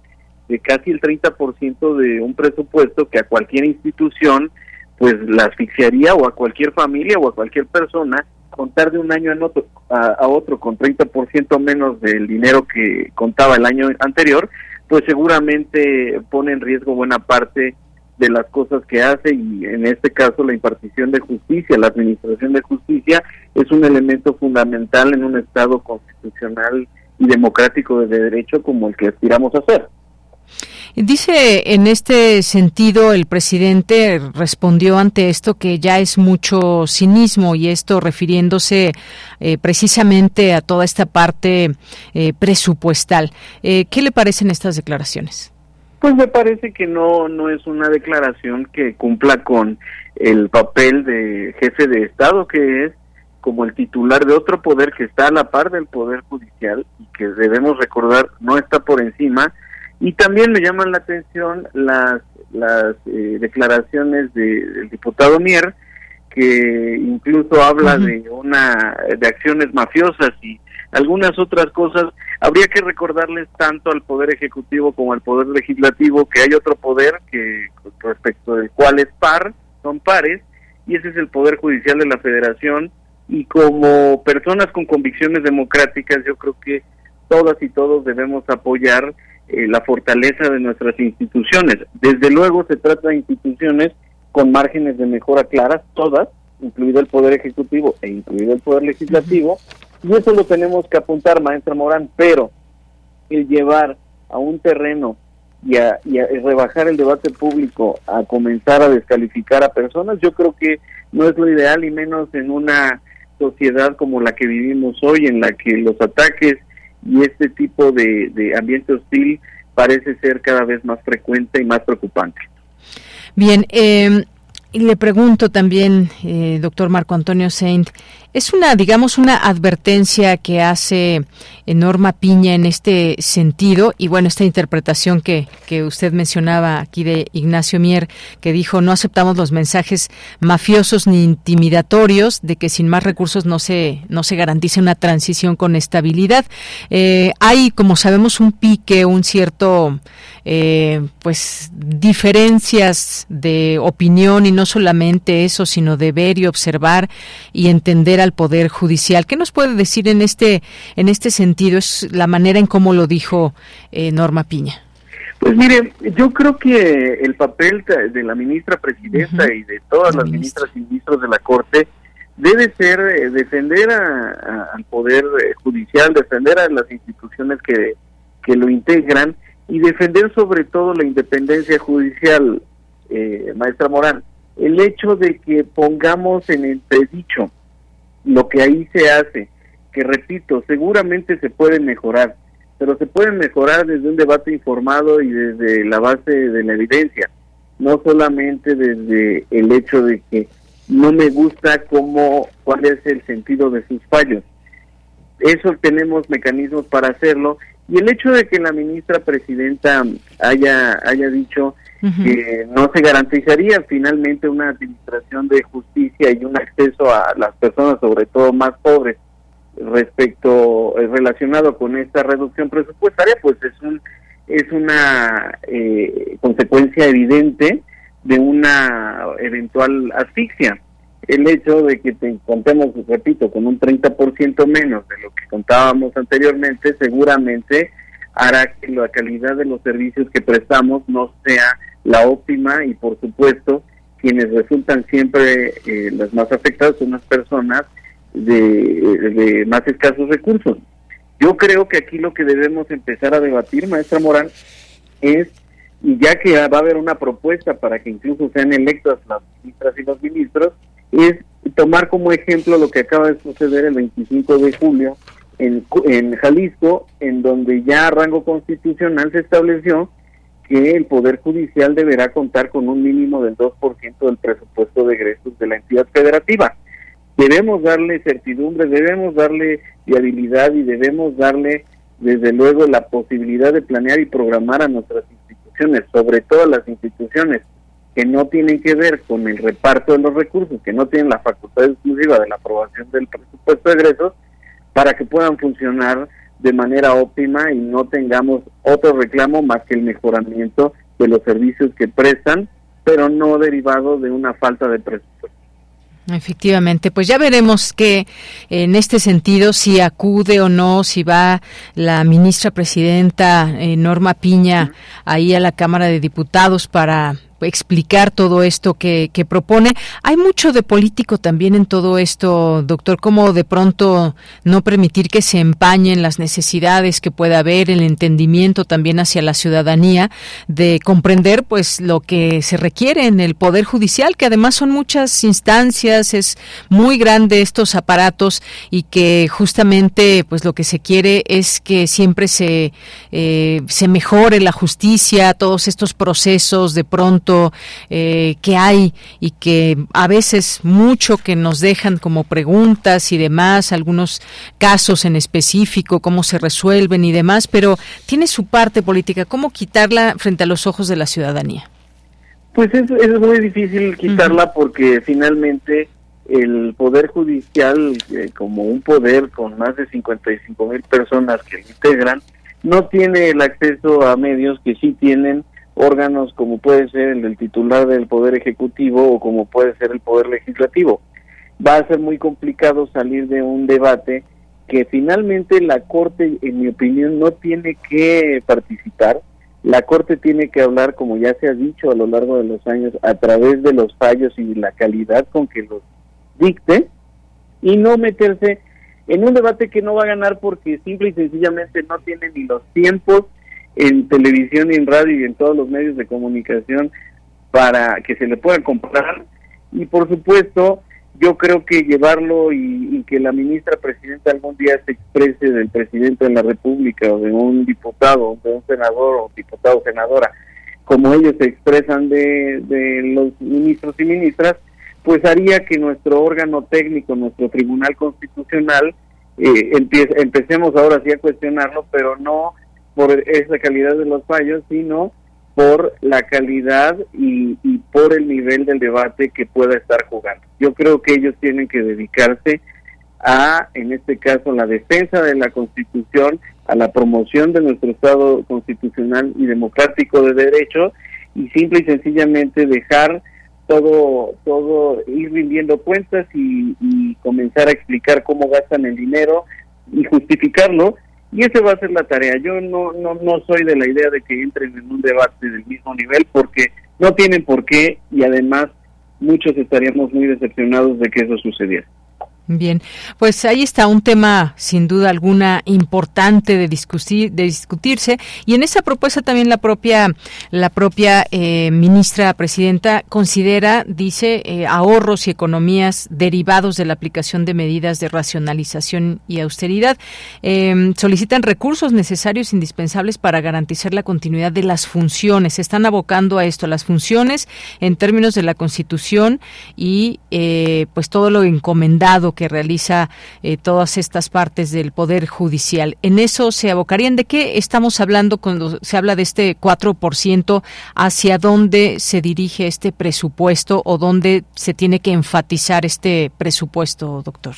de casi el 30% de un presupuesto que a cualquier institución pues la asfixiaría o a cualquier familia o a cualquier persona contar de un año en otro, a, a otro con 30% menos del dinero que contaba el año anterior, pues seguramente pone en riesgo buena parte de las cosas que hace y en este caso la impartición de justicia, la administración de justicia es un elemento fundamental en un Estado constitucional y democrático de derecho como el que aspiramos a ser. Dice en este sentido el presidente respondió ante esto que ya es mucho cinismo y esto refiriéndose eh, precisamente a toda esta parte eh, presupuestal. Eh, ¿Qué le parecen estas declaraciones? Pues me parece que no no es una declaración que cumpla con el papel de jefe de Estado que es como el titular de otro poder que está a la par del poder judicial y que debemos recordar no está por encima y también me llaman la atención las, las eh, declaraciones del diputado Mier, que incluso habla de una de acciones mafiosas y algunas otras cosas, habría que recordarles tanto al Poder Ejecutivo como al Poder Legislativo que hay otro poder que respecto del cual es par, son pares, y ese es el Poder Judicial de la Federación, y como personas con convicciones democráticas, yo creo que todas y todos debemos apoyar eh, la fortaleza de nuestras instituciones. Desde luego se trata de instituciones con márgenes de mejora claras, todas, incluido el Poder Ejecutivo e incluido el Poder Legislativo, y eso lo tenemos que apuntar, maestra Morán, pero el llevar a un terreno y a, y a rebajar el debate público a comenzar a descalificar a personas, yo creo que no es lo ideal y menos en una sociedad como la que vivimos hoy, en la que los ataques y este tipo de, de ambiente hostil parece ser cada vez más frecuente y más preocupante. Bien, eh, y le pregunto también, eh, doctor Marco Antonio Saint, es una, digamos, una advertencia que hace Norma Piña en este sentido y bueno, esta interpretación que, que usted mencionaba aquí de Ignacio Mier, que dijo no aceptamos los mensajes mafiosos ni intimidatorios de que sin más recursos no se, no se garantice una transición con estabilidad. Eh, hay, como sabemos, un pique, un cierto, eh, pues, diferencias de opinión y no solamente eso, sino de ver y observar y entender al poder judicial. ¿Qué nos puede decir en este en este sentido? Es la manera en cómo lo dijo eh, Norma Piña. Pues mire, yo creo que el papel de la ministra presidenta y de todas las ministras y ministros de la Corte debe ser eh, defender al poder eh, judicial, defender a las instituciones que, que lo integran y defender sobre todo la independencia judicial, maestra Morán. El hecho de que pongamos en entredicho lo que ahí se hace, que repito, seguramente se puede mejorar, pero se puede mejorar desde un debate informado y desde la base de la evidencia, no solamente desde el hecho de que no me gusta cómo, cuál es el sentido de sus fallos. Eso tenemos mecanismos para hacerlo y el hecho de que la ministra presidenta haya haya dicho que no se garantizaría finalmente una administración de justicia y un acceso a las personas, sobre todo más pobres, respecto eh, relacionado con esta reducción presupuestaria, pues es un es una eh, consecuencia evidente de una eventual asfixia. El hecho de que te contemos, repito, con un 30% menos de lo que contábamos anteriormente, seguramente hará que la calidad de los servicios que prestamos no sea la óptima y por supuesto quienes resultan siempre eh, las más afectadas son las personas de, más escasos recursos. Yo creo que aquí lo que debemos empezar a debatir, maestra Morán, es, y ya que va a haber una propuesta para que incluso sean electas las ministras y los ministros, es tomar como ejemplo lo que acaba de suceder el 25 de julio en, en Jalisco, en donde ya a rango constitucional se estableció que el Poder Judicial deberá contar con un mínimo del 2% del presupuesto de egresos de la entidad federativa. Debemos darle certidumbre, debemos darle viabilidad y debemos darle, desde luego, la posibilidad de planear y programar a nuestras instituciones, sobre todo las instituciones que no tienen que ver con el reparto de los recursos, que no tienen la facultad exclusiva de la aprobación del presupuesto de egresos, para que puedan funcionar de manera óptima y no tengamos otro reclamo más que el mejoramiento de los servicios que prestan, pero no derivado de una falta de presupuesto. Efectivamente, pues ya veremos que en este sentido si acude o no, si va la ministra presidenta eh, Norma Piña ahí a la Cámara de Diputados para explicar todo esto que, propone. Hay mucho de político también en todo esto, doctor, como de pronto no permitir que se empañen las necesidades que pueda haber, el entendimiento también hacia la ciudadanía de comprender pues lo que se requiere en el Poder Judicial, que además son muchas instancias, es muy grande estos aparatos y que justamente pues lo que se quiere es que siempre se, eh, se mejore la justicia, todos estos procesos de pronto eh, que hay y que a veces mucho que nos dejan como preguntas y demás, algunos casos en específico, cómo se resuelven y demás, pero tiene su parte política, ¿cómo quitarla frente a los ojos de la ciudadanía? Pues es, es muy difícil quitarla porque finalmente el Poder Judicial, eh, como un poder con más de 55 mil personas que lo integran, no tiene el acceso a medios que sí tienen órganos como puede ser el del titular del Poder Ejecutivo o como puede ser el Poder Legislativo. Va a ser muy complicado salir de un debate que finalmente la Corte, en mi opinión, no tiene que participar. La Corte tiene que hablar, como ya se ha dicho a lo largo de los años, a través de los fallos y la calidad con que los dicte y no meterse en un debate que no va a ganar porque simple y sencillamente no tiene ni los tiempos en televisión y en radio y en todos los medios de comunicación para que se le pueda comprar. Y por supuesto yo creo que llevarlo y, que la ministra presidenta algún día se exprese del presidente de la república o de un diputado de un senador o diputado senadora como ellos se expresan de, de los ministros y ministras pues haría que nuestro órgano técnico, nuestro Tribunal Constitucional, eh, empecemos ahora sí a cuestionarlo, pero no por esa calidad de los fallos, sino por la calidad y, y, por el nivel del debate que pueda estar jugando. Yo creo que ellos tienen que dedicarse a, en este caso, la defensa de la Constitución, a la promoción de nuestro Estado constitucional y democrático de derecho y simple y sencillamente dejar todo, todo ir rindiendo cuentas y, comenzar a explicar cómo gastan el dinero y justificarlo. Y esa va a ser la tarea. Yo no, no, no soy de la idea de que entren en un debate del mismo nivel porque no tienen por qué y además muchos estaríamos muy decepcionados de que eso sucediera. Bien, pues ahí está un tema sin duda alguna importante de discutir, de discutirse. Y en esa propuesta también la propia la propia eh, ministra presidenta considera dice eh, ahorros y economías derivados de la aplicación de medidas de racionalización y austeridad. Em, solicitan recursos necesarios indispensables para garantizar la continuidad de las funciones. Se están abocando a esto las funciones en términos de la Constitución y eh, pues todo lo encomendado que realiza eh, todas estas partes del Poder Judicial. En eso se abocarían. ¿De qué estamos hablando cuando se habla de este 4%? ¿Hacia dónde se dirige este presupuesto o dónde se tiene que enfatizar este presupuesto, doctor?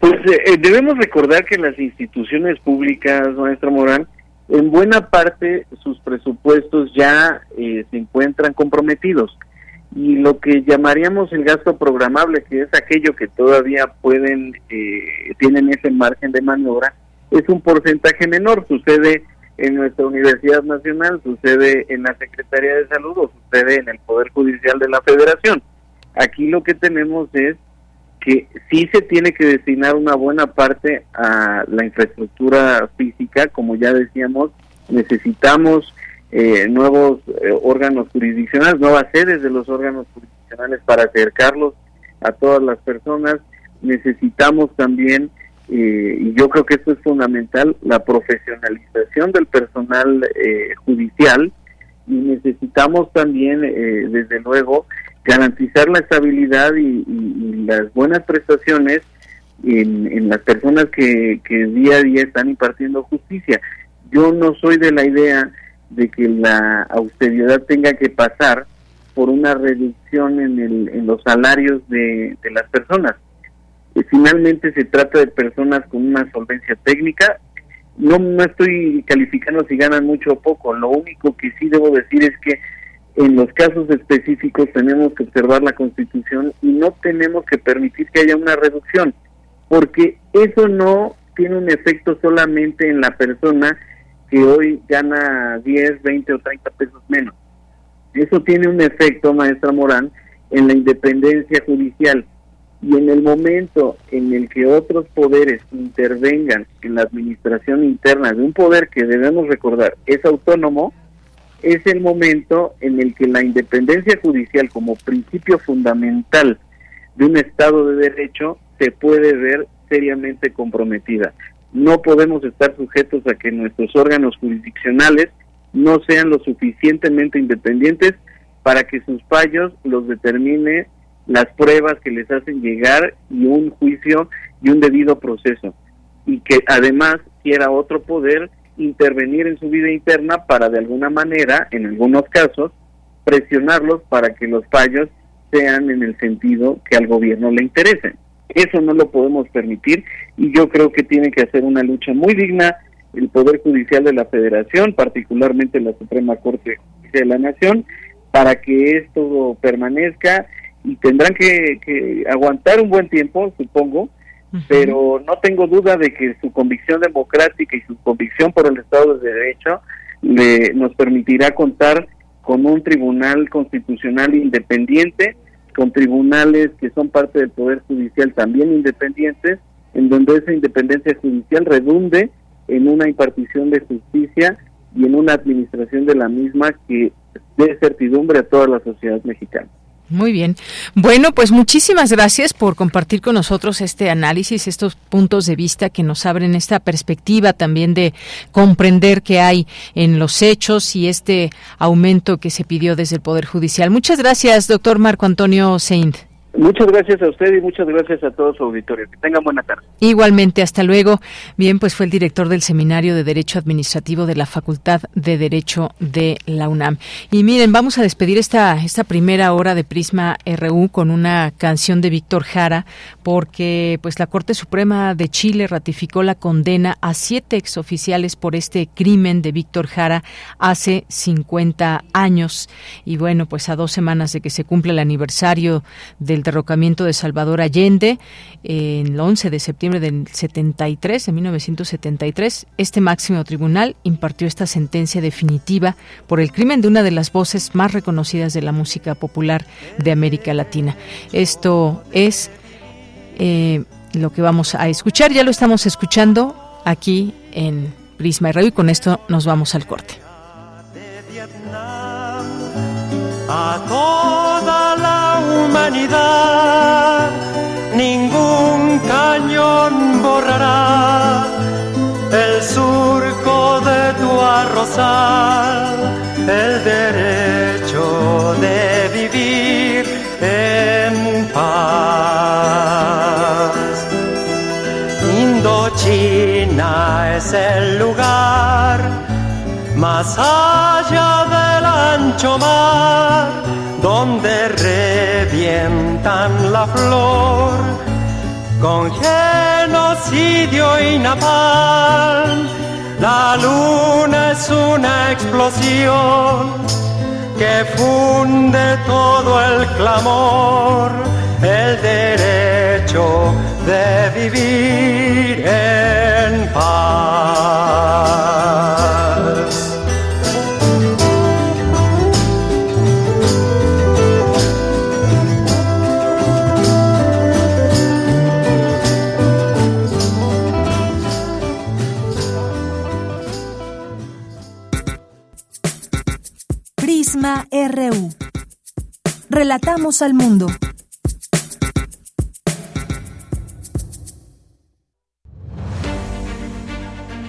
Pues eh, eh, debemos recordar que las instituciones públicas, maestra Morán, en buena parte sus presupuestos ya se encuentran comprometidos y lo que llamaríamos el gasto programable, que es aquello que todavía pueden, eh, tienen ese margen de maniobra, es un porcentaje menor. Sucede en nuestra Universidad Nacional, sucede en la Secretaría de Salud o sucede en el Poder Judicial de la Federación. Aquí lo que tenemos es que sí se tiene que destinar una buena parte a la infraestructura física, como ya decíamos, necesitamos eh, nuevos eh, órganos jurisdiccionales, nuevas sedes de los órganos jurisdiccionales para acercarlos a todas las personas. Necesitamos también, eh, y yo creo que esto es fundamental, la profesionalización del personal judicial y necesitamos también, desde luego, garantizar la estabilidad y, las buenas prestaciones en, en las personas que, que día a día están impartiendo justicia. Yo no soy de la idea de que la austeridad tenga que pasar por una reducción en, el, en los salarios de, las personas. Finalmente se trata de personas con una solvencia técnica. No, no estoy calificando si ganan mucho o poco. Lo único que sí debo decir es que en los casos específicos tenemos que observar la Constitución y no tenemos que permitir que haya una reducción, porque eso no tiene un efecto solamente en la persona, que hoy gana 10, 20 o 30 pesos menos. Eso tiene un efecto, maestra Morán, en la independencia judicial. Y en el momento en el que otros poderes intervengan en la administración interna de un poder que debemos recordar es autónomo, es el momento en el que la independencia judicial como principio fundamental de un Estado de Derecho se puede ver seriamente comprometida no podemos estar sujetos a que nuestros órganos jurisdiccionales no sean lo suficientemente independientes para que sus fallos los determine las pruebas que les hacen llegar y un juicio y un debido proceso. Y que además quiera otro poder intervenir en su vida interna para de alguna manera, en algunos casos, presionarlos para que los fallos sean en el sentido que al gobierno le interesen. Eso no lo podemos permitir y yo creo que tiene que hacer una lucha muy digna el Poder Judicial de la Federación, particularmente la Suprema Corte de la Nación, para que esto permanezca y tendrán que, aguantar un buen tiempo, supongo, pero no tengo duda de que su convicción democrática y su convicción por el Estado de Derecho le, nos permitirá contar con un tribunal constitucional independiente, con tribunales que son parte del Poder Judicial también independientes, en donde esa independencia judicial redunde en una impartición de justicia y en una administración de la misma que dé certidumbre a toda la sociedad mexicana. Muy bien. Bueno, pues muchísimas gracias por compartir con nosotros este análisis, estos puntos de vista que nos abren esta perspectiva también de comprender qué hay en los hechos y este aumento que se pidió desde el Poder Judicial. Muchas gracias, doctor Marco Antonio Seint. Muchas gracias a usted y muchas gracias a todo su auditorio. Que tengan buena tarde. Igualmente, hasta luego. Bien, pues fue el director del Seminario de Derecho Administrativo de la Facultad de Derecho de la UNAM. Y miren, vamos a despedir esta, esta primera hora de Prisma RU con una canción de Víctor Jara, porque pues la Corte Suprema de Chile ratificó la condena a siete exoficiales por este crimen de Víctor Jara hace 50 años. Y bueno, pues a dos semanas de que se cumple el aniversario del derrocamiento de Salvador Allende en el 11 de septiembre del 73, de 1973, este máximo tribunal impartió esta sentencia definitiva por el crimen de una de las voces más reconocidas de la música popular de América Latina. Esto es eh, lo que vamos a escuchar, ya lo estamos escuchando aquí en Prisma y y con esto nos vamos al corte. Humanidad, ningún cañón borrará el surco de tu arrozal, el derecho de vivir en paz. Indochina es el lugar más allá del ancho mar donde revientan la flor con genocidio y napalm. La luna es una explosión que funde todo el clamor, el derecho de vivir en paz. RU. Relatamos al mundo.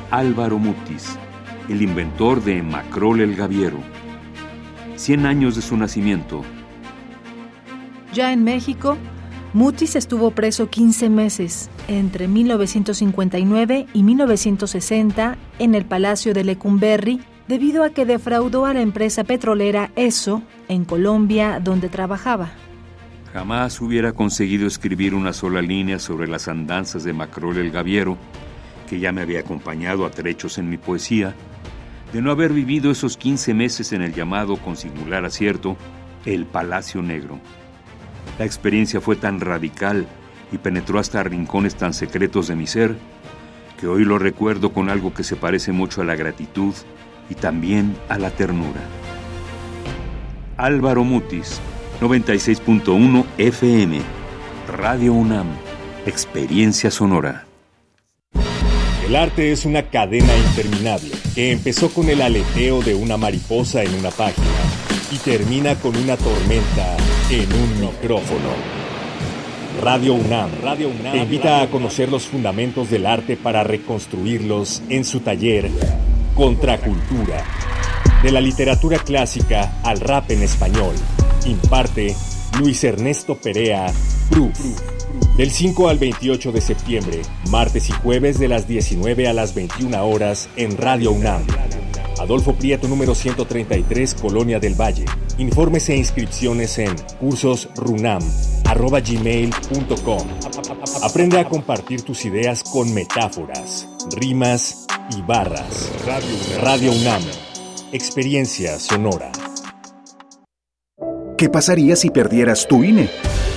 Álvaro Mutis, el inventor de Macrol el Gaviero. 100 años de su nacimiento. Ya en México, Mutis estuvo preso 15 meses, entre 1959 y 1960, en el Palacio de Lecumberri, debido a que defraudó a la empresa petrolera ESO en Colombia donde trabajaba. Jamás hubiera conseguido escribir una sola línea sobre las andanzas de Macrol el Gaviero, que ya me había acompañado a trechos en mi poesía, de no haber vivido esos 15 meses en el llamado con singular acierto el Palacio Negro. La experiencia fue tan radical y penetró hasta rincones tan secretos de mi ser que hoy lo recuerdo con algo que se parece mucho a la gratitud y también a la ternura. Álvaro Mutis, 96.1 FM, Radio UNAM, Experiencia Sonora. El arte es una cadena interminable que empezó con el aleteo de una mariposa en una página y termina con una tormenta en un micrófono. Radio UNAM, Radio UNAM invita a conocer los fundamentos del arte para reconstruirlos en su taller Contracultura. De la literatura clásica al rap en español. Imparte Luis Ernesto Perea, Proof. Del 5 al 28 de septiembre, martes y jueves de las 19 a las 21 horas en Radio UNAM. Adolfo Prieto número 133, Colonia del Valle. Informes e inscripciones en cursosrunam.gmail.com Aprende a compartir tus ideas con metáforas, rimas y barras. Radio UNAM. Experiencia sonora. ¿Qué pasaría si perdieras tu INE?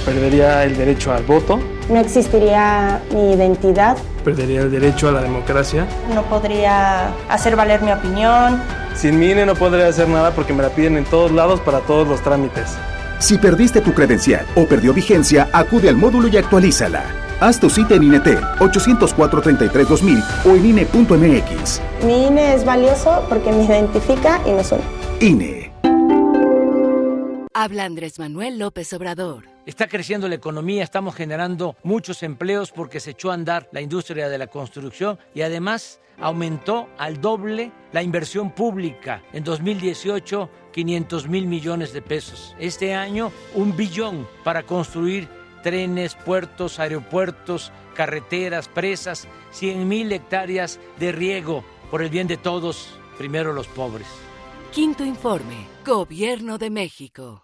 Perdería el derecho al voto. No existiría mi identidad. Perdería el derecho a la democracia. No podría hacer valer mi opinión. Sin mi INE no podría hacer nada porque me la piden en todos lados para todos los trámites. Si perdiste tu credencial o perdió vigencia, acude al módulo y actualízala. Haz tu cita en INETEL 804-33-2000 o en INE.mx. Mi INE es valioso porque me identifica y nos une. INE. Habla Andrés Manuel López Obrador. Está creciendo la economía, estamos generando muchos empleos porque se echó a andar la industria de la construcción y además aumentó al doble la inversión pública. En 2018, 500 mil millones de pesos. Este año, un billón para construir trenes, puertos, aeropuertos, carreteras, presas, 100 mil hectáreas de riego por el bien de todos, primero los pobres. Quinto informe, Gobierno de México.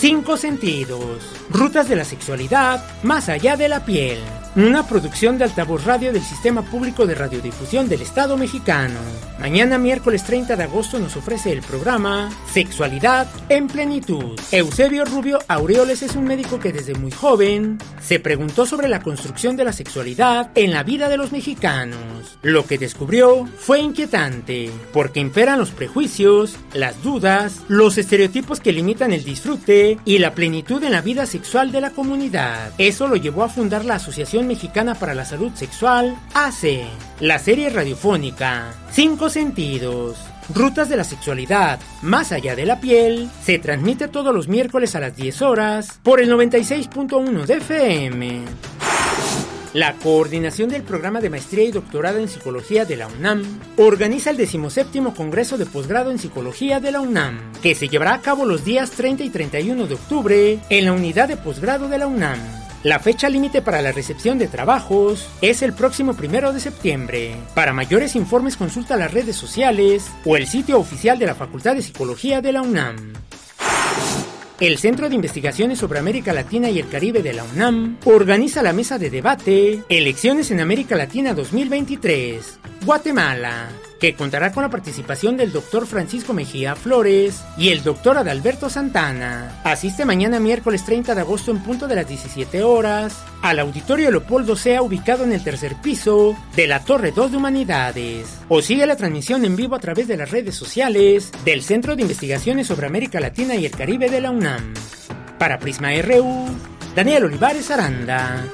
Cinco Sentidos, Rutas de la Sexualidad más allá de la piel. Una producción de altavoz radio del Sistema Público de Radiodifusión del Estado mexicano. Mañana miércoles 30 de agosto nos ofrece el programa Sexualidad en Plenitud. Eusebio Rubio Aureoles es un médico que desde muy joven se preguntó sobre la construcción de la sexualidad en la vida de los mexicanos. Lo que descubrió fue inquietante, porque imperan los prejuicios, las dudas, los estereotipos que limitan el disfrute y la plenitud en la vida sexual de la comunidad. Eso lo llevó a fundar la Asociación Mexicana para la Salud Sexual, ACE, la serie radiofónica Cinco Sentidos. Rutas de la Sexualidad, más allá de la piel, se transmite todos los miércoles a las 10 horas por el 96.1 de FM. La coordinación del programa de maestría y doctorado en psicología de la UNAM organiza el 17 Congreso de Posgrado en Psicología de la UNAM, que se llevará a cabo los días 30 y 31 de octubre en la unidad de posgrado de la UNAM. La fecha límite para la recepción de trabajos es el próximo primero de septiembre. Para mayores informes consulta las redes sociales o el sitio oficial de la Facultad de Psicología de la UNAM. El Centro de Investigaciones sobre América Latina y el Caribe de la UNAM organiza la mesa de debate Elecciones en América Latina 2023, Guatemala, que contará con la participación del doctor Francisco Mejía Flores y el doctor Adalberto Santana. Asiste mañana miércoles 30 de agosto en punto de las 17 horas al Auditorio Leopoldo Sea ubicado en el tercer piso de la Torre 2 de Humanidades. O sigue la transmisión en vivo a través de las redes sociales del Centro de Investigaciones sobre América Latina y el Caribe de la UNAM. Para Prisma RU, Daniel Olivares Aranda.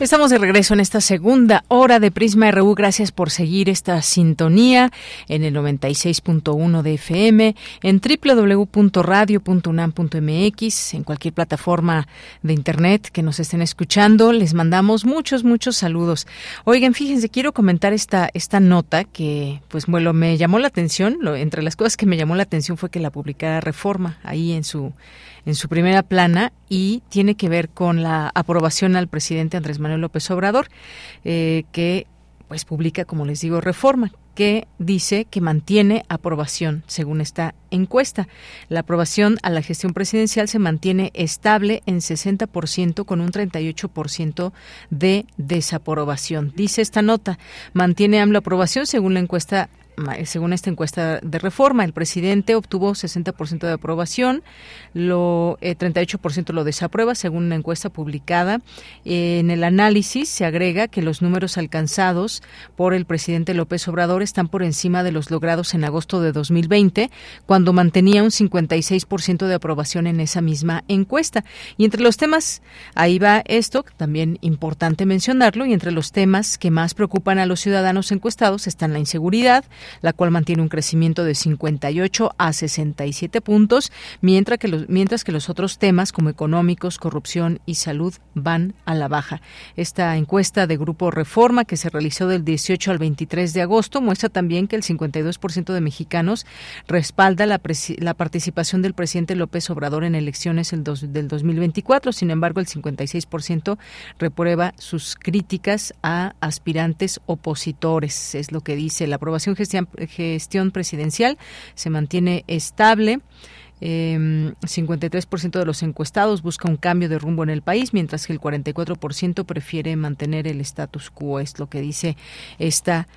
Estamos de regreso en esta segunda hora de Prisma RU. Gracias por seguir esta sintonía en el 96.1 de FM, en www.radio.unam.mx, en cualquier plataforma de internet que nos estén escuchando. Les mandamos muchos, muchos saludos. Oigan, fíjense, quiero comentar esta, esta nota que, pues, bueno, me llamó la atención. Lo, entre las cosas que me llamó la atención fue que la publicara Reforma ahí en su en su primera plana y tiene que ver con la aprobación al presidente Andrés Manuel López Obrador, eh, que pues publica, como les digo, reforma. que dice que mantiene aprobación, según esta encuesta. La aprobación a la gestión presidencial se mantiene estable en 60% con un 38% de desaprobación. Dice esta nota, mantiene AMLO aprobación según la encuesta según esta encuesta de reforma, el presidente obtuvo 60% de aprobación, lo eh, 38% lo desaprueba, según una encuesta publicada. en el análisis se agrega que los números alcanzados por el presidente López Obrador están por encima de los logrados en agosto de 2020, cuando mantenía un 56% de aprobación en esa misma encuesta. Y entre los temas, ahí va esto, también importante mencionarlo, y entre los temas que más preocupan a los ciudadanos encuestados están la inseguridad, la cual mantiene un crecimiento de 58 a 67 puntos, mientras que los, mientras que los otros temas como económicos, corrupción y salud van a la baja. Esta encuesta de Grupo Reforma que se realizó del 18 al 23 de agosto muestra también que el 52% de mexicanos respalda la, la, participación del presidente López Obrador en elecciones el dos, del 2024. Sin embargo, el 56% reprueba sus críticas a aspirantes opositores. Es lo que dice la aprobación gestión, gestión presidencial se mantiene estable. Eh, 53% de los encuestados busca un cambio de rumbo en el país, mientras que el 44% prefiere mantener el status quo. Es lo que dice esta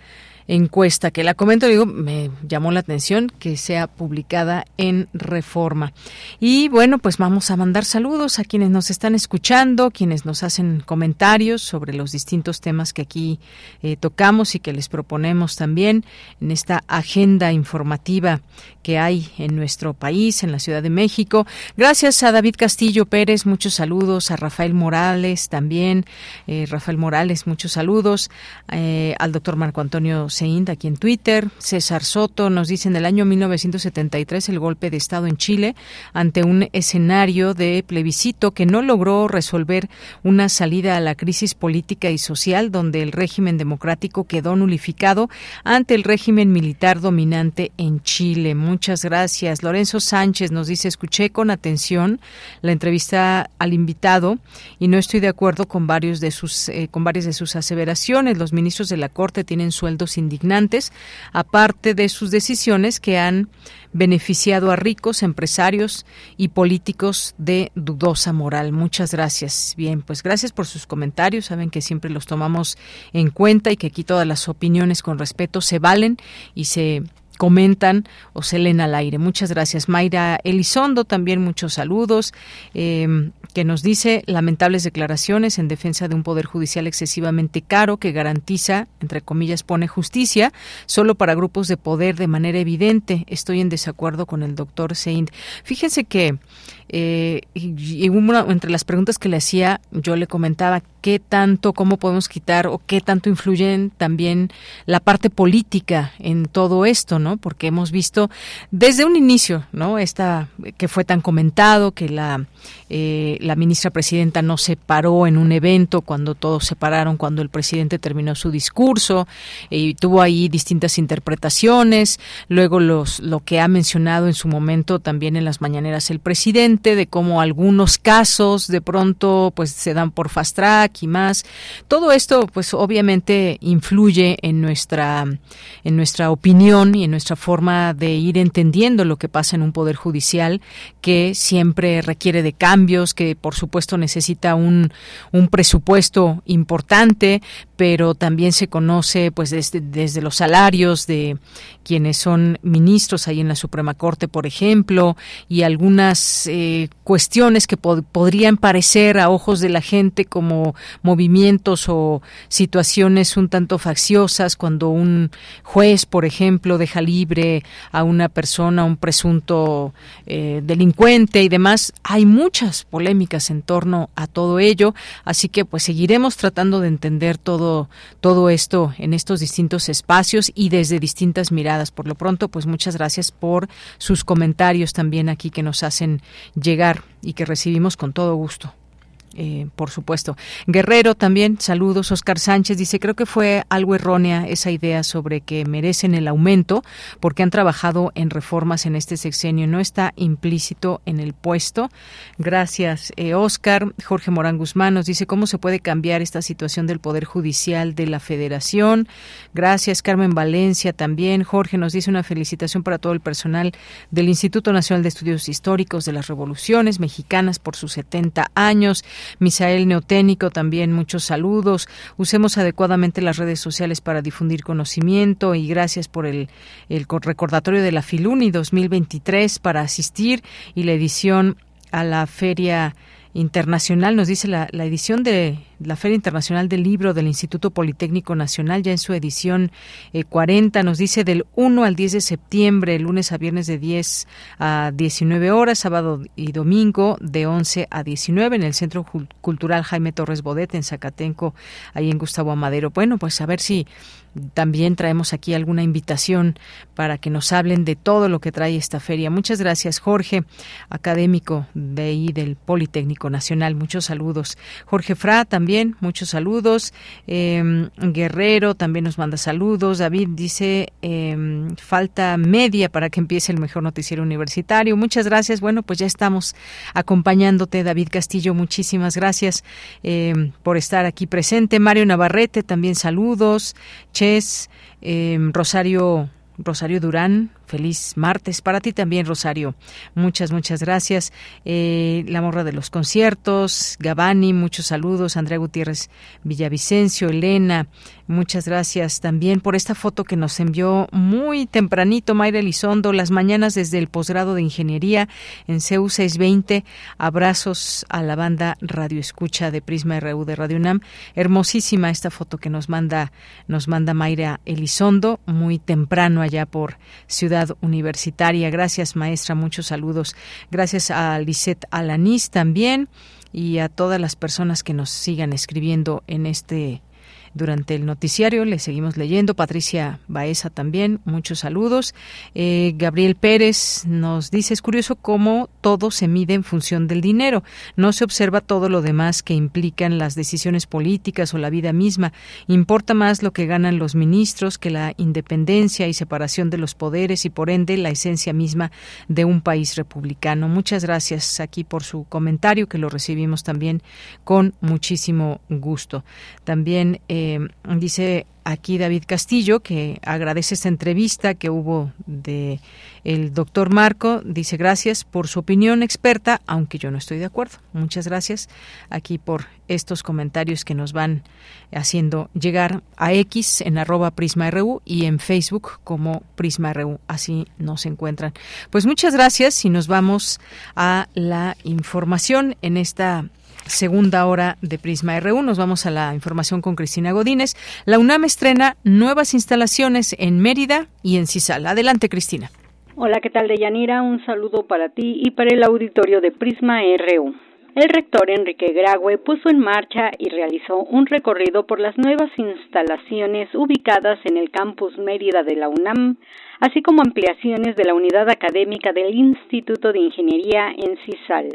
encuesta que la comento, digo, me llamó la atención que sea publicada en Reforma. Y bueno, pues vamos a mandar saludos a quienes nos están escuchando, quienes nos hacen comentarios sobre los distintos temas que aquí eh, tocamos y que les proponemos también en esta agenda informativa que hay en nuestro país, en la Ciudad de México. Gracias a David Castillo Pérez, muchos saludos, a Rafael Morales también, eh, Rafael Morales, muchos saludos, eh, al doctor Marco Antonio Seint aquí en Twitter, César Soto nos dice en el año 1973 el golpe de Estado en Chile ante un escenario de plebiscito que no logró resolver una salida a la crisis política y social donde el régimen democrático quedó nulificado ante el régimen militar dominante en Chile. Muchas gracias. Lorenzo Sánchez nos dice, escuché con atención la entrevista al invitado y no estoy de acuerdo con varios de sus eh, con varias de sus aseveraciones. Los ministros de la Corte tienen sueldos indignantes, aparte de sus decisiones que han beneficiado a ricos, empresarios y políticos de dudosa moral. Muchas gracias. Bien, pues gracias por sus comentarios. Saben que siempre los tomamos en cuenta y que aquí todas las opiniones con respeto se valen y se comentan o se leen al aire. Muchas gracias. Mayra Elizondo, también muchos saludos, eh, que nos dice lamentables declaraciones en defensa de un poder judicial excesivamente caro que garantiza, entre comillas, pone justicia solo para grupos de poder de manera evidente. Estoy en desacuerdo con el doctor Saint. Fíjense que eh, y, entre las preguntas que le hacía, yo le comentaba qué tanto, cómo podemos quitar o qué tanto influyen también la parte política en todo esto, ¿no? Porque hemos visto desde un inicio, ¿no? Esta que fue tan comentado que la eh, la ministra presidenta no se paró en un evento cuando todos se pararon, cuando el presidente terminó su discurso y tuvo ahí distintas interpretaciones. Luego los lo que ha mencionado en su momento también en las mañaneras el presidente de cómo algunos casos de pronto pues se dan por fast track y más. Todo esto pues obviamente influye en nuestra en nuestra opinión y en nuestra forma de ir entendiendo lo que pasa en un poder judicial que siempre requiere de cambios, que por supuesto necesita un, un presupuesto importante, pero también se conoce pues desde, desde, los salarios de quienes son ministros ahí en la Suprema Corte, por ejemplo, y algunas eh, cuestiones que podrían parecer a ojos de la gente como movimientos o situaciones un tanto facciosas cuando un juez, por ejemplo, deja libre a una persona, un presunto eh, delincuente y demás. Hay muchas polémicas en torno a todo ello, así que pues seguiremos tratando de entender todo todo, esto en estos distintos espacios y desde distintas miradas. Por lo pronto, pues muchas gracias por sus comentarios también aquí que nos hacen llegar y que recibimos con todo gusto. Eh, por supuesto. Guerrero también, saludos. Oscar Sánchez dice, creo que fue algo errónea esa idea sobre que merecen el aumento porque han trabajado en reformas en este sexenio. No está implícito en el puesto. Gracias, eh, Oscar. Jorge Morán Guzmán nos dice, ¿cómo se puede cambiar esta situación del Poder Judicial de la Federación? Gracias, Carmen Valencia también. Jorge nos dice una felicitación para todo el personal del Instituto Nacional de Estudios Históricos de las Revoluciones Mexicanas por sus 70 años. Misael Neoténico también muchos saludos. Usemos adecuadamente las redes sociales para difundir conocimiento y gracias por el, el recordatorio de la Filuni 2023 para asistir y la edición a la feria internacional, nos dice la, edición de la Feria Internacional del Libro del Instituto Politécnico Nacional, ya en su edición 40, eh, nos dice del 1 al 10 de septiembre, lunes a viernes de 10 a 19 horas, sábado y domingo de 11 a 19 en el Centro Cultural Jaime Torres Bodet en Zacatenco, ahí en Gustavo Amadero. Bueno, pues a ver si también traemos aquí alguna invitación para que nos hablen de todo lo que trae esta feria. Muchas gracias, Jorge, académico de ahí del Politécnico Nacional. Muchos saludos. Jorge Fra también, muchos saludos. Em, Guerrero también nos manda saludos. David dice, em, falta media para que empiece el mejor noticiero universitario. Muchas gracias. Bueno, pues ya estamos acompañándote, David Castillo. Muchísimas gracias em, por estar aquí presente. Mario Navarrete, también saludos. Em, Rosario Rosario Durán, feliz martes para ti también, Rosario. Muchas, muchas gracias. Eh, la morra de los conciertos, Gabani, muchos saludos. Andrea Gutiérrez Villavicencio, Elena, muchas gracias también por esta foto que nos envió muy tempranito Mayra Elizondo, las mañanas desde el posgrado de Ingeniería en CEU 620. Abrazos a la banda Radio Escucha de Prisma RU de Radio UNAM. Hermosísima esta foto que nos manda, nos manda Mayra Elizondo, muy temprano allá por Ciudad Universitaria. Gracias, maestra. Muchos saludos. Gracias a Lisette Alanís también y a todas las personas que nos sigan escribiendo en este durante el noticiario. Le seguimos leyendo. Patricia Baeza también, muchos saludos. Eh, Gabriel Pérez nos dice, es curioso cómo todo se mide en función del dinero. No se observa todo lo demás que implican las decisiones políticas o la vida misma. Importa más lo que ganan los ministros que la independencia y separación de los poderes y por ende la esencia misma de un país republicano. Muchas gracias aquí por su comentario que lo recibimos también con muchísimo gusto. También eh, eh, dice aquí David Castillo que agradece esta entrevista que hubo de el doctor Marco. Dice gracias por su opinión experta, aunque yo no estoy de acuerdo. Muchas gracias aquí por estos comentarios que nos van haciendo llegar a X en arroba PrismaRU y en Facebook como PrismaRU. Así nos encuentran. Pues muchas gracias y nos vamos a la información en esta segunda hora de Prisma RU. Nos vamos a la información con Cristina Godínez. La UNAM estrena nuevas instalaciones en Mérida y en Cisal. Adelante, Cristina. Hola, ¿qué tal, Deyanira? Un saludo para ti y para el auditorio de Prisma RU. El rector Enrique Graue puso en marcha y realizó un recorrido por las nuevas instalaciones ubicadas en el campus Mérida de la UNAM, así como ampliaciones de la unidad académica del Instituto de Ingeniería en Cisal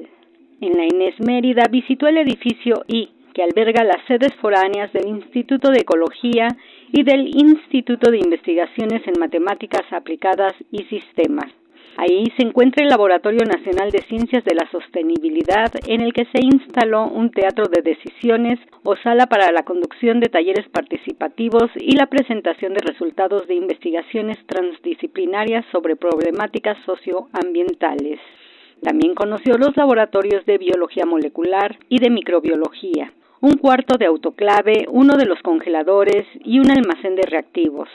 en la Inés Mérida, visitó el edificio I, que alberga las sedes foráneas del Instituto de Ecología y del Instituto de Investigaciones en Matemáticas Aplicadas y Sistemas. Ahí se encuentra el Laboratorio Nacional de Ciencias de la Sostenibilidad, en el que se instaló un teatro de decisiones o sala para la conducción de talleres participativos y la presentación de resultados de investigaciones transdisciplinarias sobre problemáticas socioambientales. También conoció los laboratorios de biología molecular y de microbiología, un cuarto de autoclave, uno de los congeladores y un almacén de reactivos,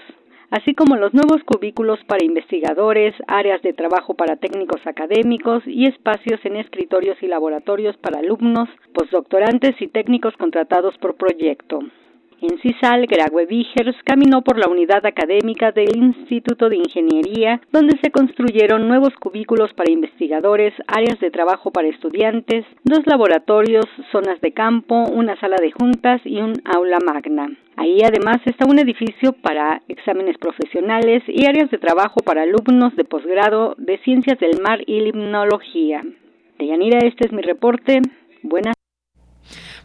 así como los nuevos cubículos para investigadores, áreas de trabajo para técnicos académicos y espacios en escritorios y laboratorios para alumnos, postdoctorantes y técnicos contratados por proyecto. En CISAL, Graue Vigers caminó por la unidad académica del Instituto de Ingeniería, donde se construyeron nuevos cubículos para investigadores, áreas de trabajo para estudiantes, dos laboratorios, zonas de campo, una sala de juntas y un aula magna. Ahí además está un edificio para exámenes profesionales y áreas de trabajo para alumnos de posgrado de Ciencias del Mar y Limnología. Deyanira, este es mi reporte. Buenas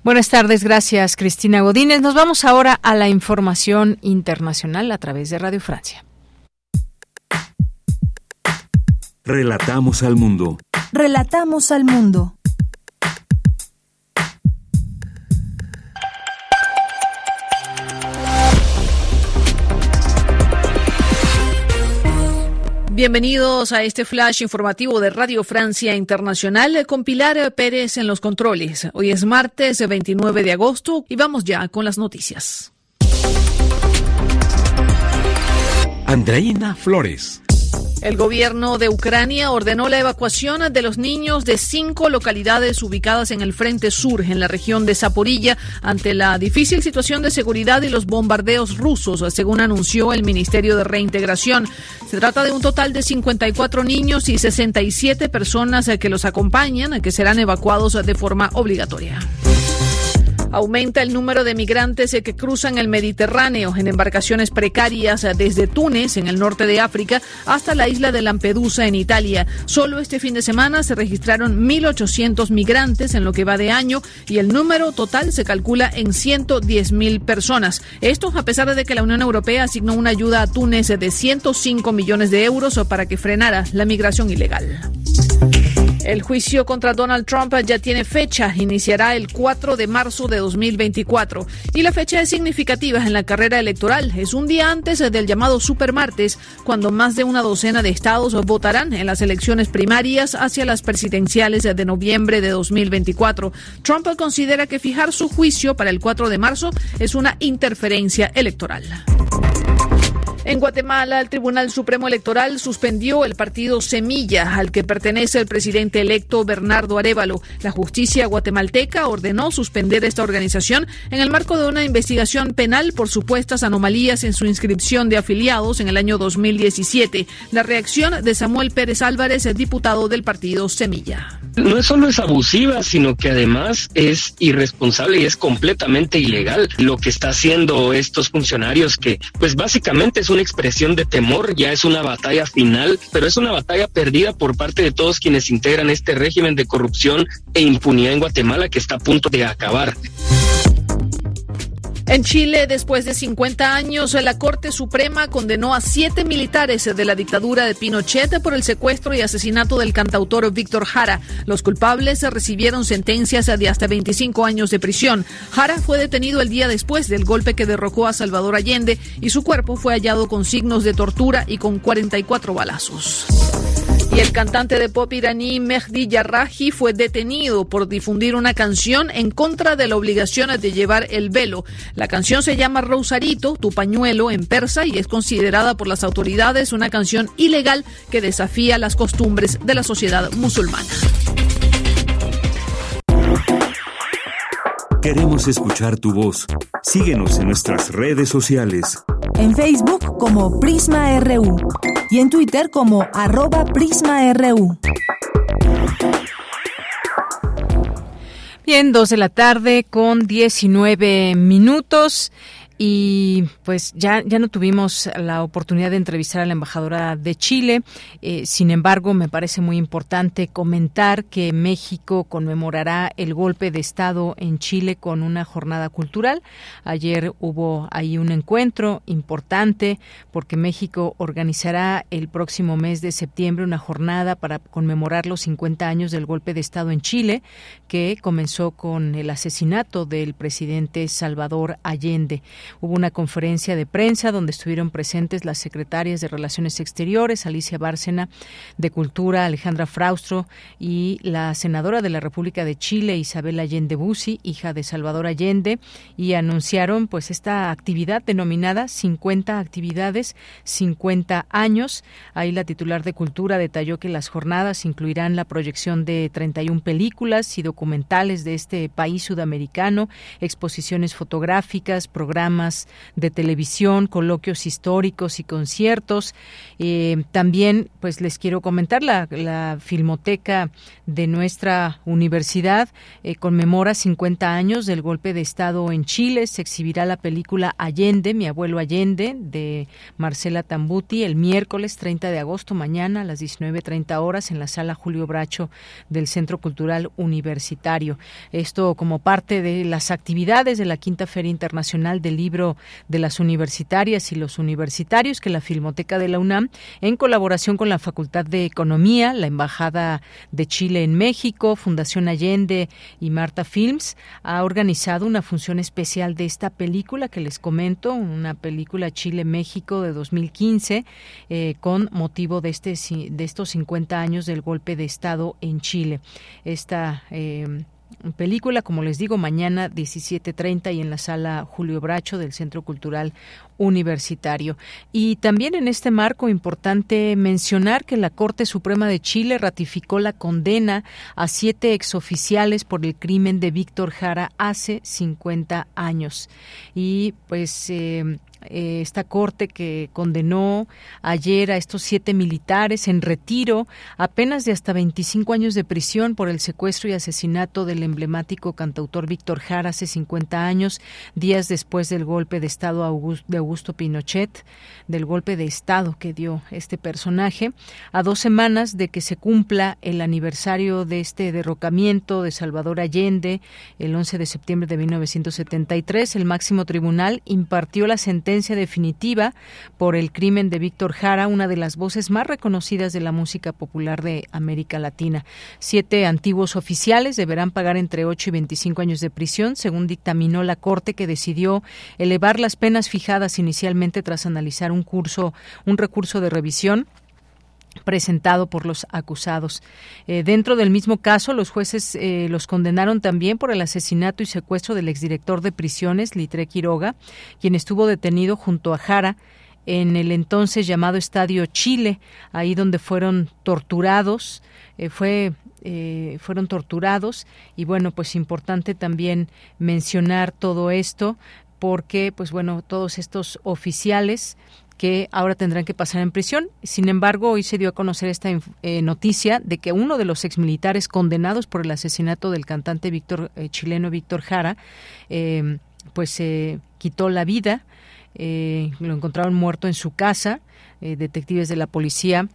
Buenas tardes, gracias Cristina Godínez. Nos vamos ahora a la información internacional a través de Radio Francia. Relatamos al mundo. Relatamos al mundo. Bienvenidos a este flash informativo de Radio Francia Internacional con Pilar Pérez en los controles. Hoy es martes 29 de agosto y vamos ya con las noticias. Andreina Flores. El gobierno de Ucrania ordenó la evacuación de los niños de cinco localidades ubicadas en el frente sur, en la región de Zaporilla, ante la difícil situación de seguridad y los bombardeos rusos, según anunció el Ministerio de Reintegración. Se trata de un total de 54 niños y 67 personas que los acompañan, que serán evacuados de forma obligatoria. Aumenta el número de migrantes que cruzan el Mediterráneo en embarcaciones precarias desde Túnez, en el norte de África, hasta la isla de Lampedusa, en Italia. Solo este fin de semana se registraron 1.800 migrantes en lo que va de año y el número total se calcula en 110.000 personas. Esto a pesar de que la Unión Europea asignó una ayuda a Túnez de 105 millones de euros para que frenara la migración ilegal. El juicio contra Donald Trump ya tiene fecha, iniciará el 4 de marzo de 2024 y la fecha es significativa en la carrera electoral. Es un día antes del llamado supermartes, cuando más de una docena de estados votarán en las elecciones primarias hacia las presidenciales de noviembre de 2024. Trump considera que fijar su juicio para el 4 de marzo es una interferencia electoral. En Guatemala, el Tribunal Supremo Electoral suspendió el partido Semilla, al que pertenece el presidente electo Bernardo Arevalo. La justicia guatemalteca ordenó suspender esta organización en el marco de una investigación penal por supuestas anomalías en su inscripción de afiliados en el año 2017. La reacción de Samuel Pérez Álvarez, el diputado del partido Semilla. No solo es abusiva, sino que además es irresponsable y es completamente ilegal lo que está haciendo estos funcionarios que pues básicamente es una expresión de temor, ya es una batalla final, pero es una batalla perdida por parte de todos quienes integran este régimen de corrupción e impunidad en Guatemala que está a punto de acabar. En Chile, después de 50 años, la Corte Suprema condenó a siete militares de la dictadura de Pinochet por el secuestro y asesinato del cantautor Víctor Jara. Los culpables recibieron sentencias de hasta 25 años de prisión. Jara fue detenido el día después del golpe que derrocó a Salvador Allende y su cuerpo fue hallado con signos de tortura y con 44 balazos. El cantante de pop iraní Mehdi Yarrahi fue detenido por difundir una canción en contra de la obligación de llevar el velo. La canción se llama Rosarito, tu pañuelo, en persa y es considerada por las autoridades una canción ilegal que desafía las costumbres de la sociedad musulmana. Queremos escuchar tu voz. Síguenos en nuestras redes sociales. En Facebook como Prisma RU y en Twitter como arroba PrismaRU. Bien, dos de la tarde con 19 minutos. Y pues ya, ya no tuvimos la oportunidad de entrevistar a la embajadora de Chile. Eh, sin embargo, me parece muy importante comentar que México conmemorará el golpe de Estado en Chile con una jornada cultural. Ayer hubo ahí un encuentro importante porque México organizará el próximo mes de septiembre una jornada para conmemorar los 50 años del golpe de Estado en Chile, que comenzó con el asesinato del presidente Salvador Allende. Hubo una conferencia de prensa donde estuvieron presentes las secretarias de Relaciones Exteriores, Alicia Bárcena, de Cultura, Alejandra Fraustro, y la senadora de la República de Chile, Isabel Allende Bussi, hija de Salvador Allende, y anunciaron pues esta actividad denominada 50 actividades, 50 años. Ahí la titular de Cultura detalló que las jornadas incluirán la proyección de 31 películas y documentales de este país sudamericano, exposiciones fotográficas, programas de televisión, coloquios históricos y conciertos. Eh, también, pues les quiero comentar, la, la Filmoteca de nuestra universidad eh, conmemora 50 años del golpe de Estado en Chile. Se exhibirá la película Allende, mi abuelo Allende, de Marcela Tambuti, el miércoles 30 de agosto, mañana a las 19.30 horas en la sala Julio Bracho del Centro Cultural Universitario. Esto como parte de las actividades de la Quinta Feria Internacional del Libro de las Universitarias y los Universitarios que la Filmoteca de la UNAM, en colaboración con la Facultad de Economía, la Embajada de Chile en México, Fundación Allende y Marta Films, ha organizado una función especial de esta película que les comento, una película Chile-México de 2015, eh, con motivo de, este, de estos 50 años del golpe de Estado en Chile. Esta eh, película, como les digo, mañana 17.30 y en la sala Julio Bracho del Centro Cultural Universitario. Y también en este marco importante mencionar que la Corte Suprema de Chile ratificó la condena a siete exoficiales por el crimen de Víctor Jara hace 50 años. Y pues eh, eh, esta corte que condenó ayer a estos siete militares en retiro apenas de hasta 25 años de prisión por el secuestro y asesinato del emblemático cantautor Víctor Jara hace 50 años, días después del golpe de Estado de Augusto Pinochet, del golpe de Estado que dio este personaje, a dos semanas de que se cumpla el aniversario de este derrocamiento de Salvador Allende, el 11 de septiembre de 1973, el máximo tribunal impartió la sentencia definitiva por el crimen de Víctor Jara, una de las voces más reconocidas de la música popular de América Latina. Siete antiguos oficiales deberán pagar entre 8 y 25 años de prisión, según dictaminó la Corte que decidió elevar las penas fijadas inicialmente tras analizar un curso, un recurso de revisión presentado por los acusados. Eh, dentro del mismo caso, los jueces eh, los condenaron también por el asesinato y secuestro del exdirector de prisiones, Litre Quiroga, quien estuvo detenido junto a Jara en el entonces llamado Estadio Chile, ahí donde fueron torturados, eh, fue fueron torturados y bueno, pues importante también mencionar todo esto porque pues bueno, todos estos oficiales que ahora tendrán que pasar en prisión. Sin embargo, hoy se dio a conocer esta eh, noticia de que uno de los exmilitares condenados por el asesinato del cantante Víctor eh, chileno Víctor Jara, eh, pues se quitó la vida. lo encontraron muerto en su casa. detectives de la policía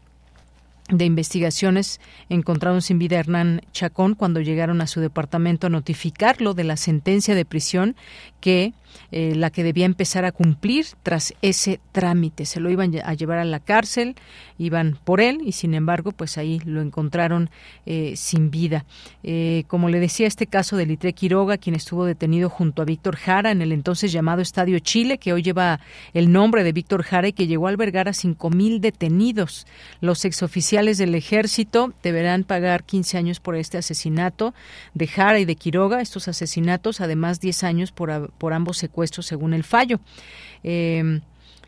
de investigaciones encontraron sin vida a Hernán Chacón cuando llegaron a su departamento a notificarlo de la sentencia de prisión que eh, la que debía empezar a cumplir tras ese trámite. Se lo iban a llevar a la cárcel, iban por él y sin embargo, pues ahí lo encontraron eh, sin vida. Eh, como le decía, este caso de Litre Quiroga, quien estuvo detenido junto a Víctor Jara en el entonces llamado Estadio Chile, que hoy lleva el nombre de Víctor Jara y que llegó a albergar a cinco mil detenidos. Los exoficiales del ejército deberán pagar 15 años por este asesinato de Jara y de Quiroga, estos asesinatos, además 10 años por, por ambos secuestro según el fallo. Eh,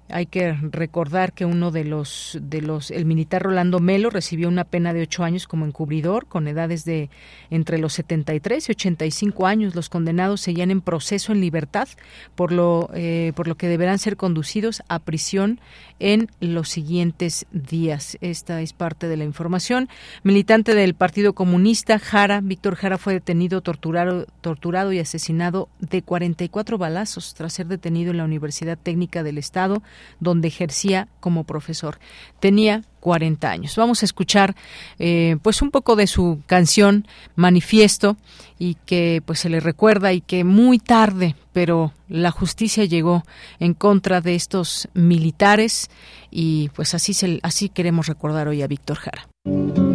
hay que recordar que uno de los, de los, el militar Rolando Melo recibió una pena de ocho años como encubridor, con edades de entre los 73 y 85 años. Los condenados seguían en proceso en libertad, por lo, eh, por lo que deberán ser conducidos a prisión en los siguientes días. Esta es parte de la información. Militante del Partido Comunista, Jara, Víctor Jara fue detenido, torturado, torturado y asesinado de 44 balazos tras ser detenido en la Universidad Técnica del Estado donde ejercía como profesor. Tenía 40 años. Vamos a escuchar eh, pues un poco de su canción Manifiesto y que pues se le recuerda y que muy tarde, pero la justicia llegó en contra de estos militares y pues así se, así queremos recordar hoy a Víctor Jara.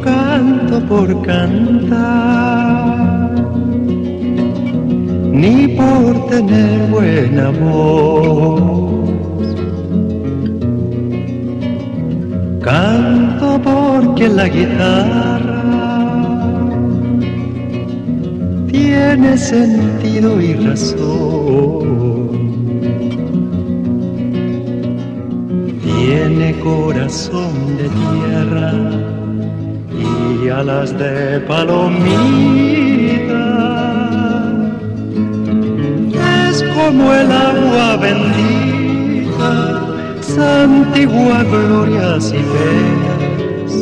Canto por cantar. ni por tener buena voz. Canto porque la guitarra tiene sentido y razón. Tiene corazón de tierra y alas de palomita. Es como el agua bendita, santigua glorias y penas.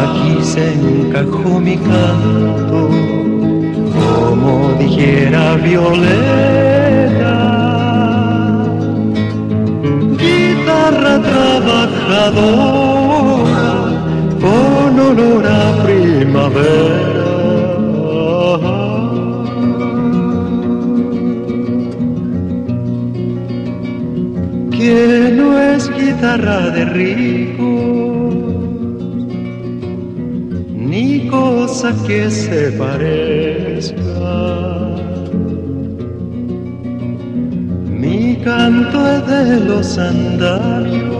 Aquí se encajó mi canto, como dijera Violeta. Guitarra trabajadora, con olor a primavera. Que no es guitarra de rico, ni cosa que se parezca. Mi canto de los andarios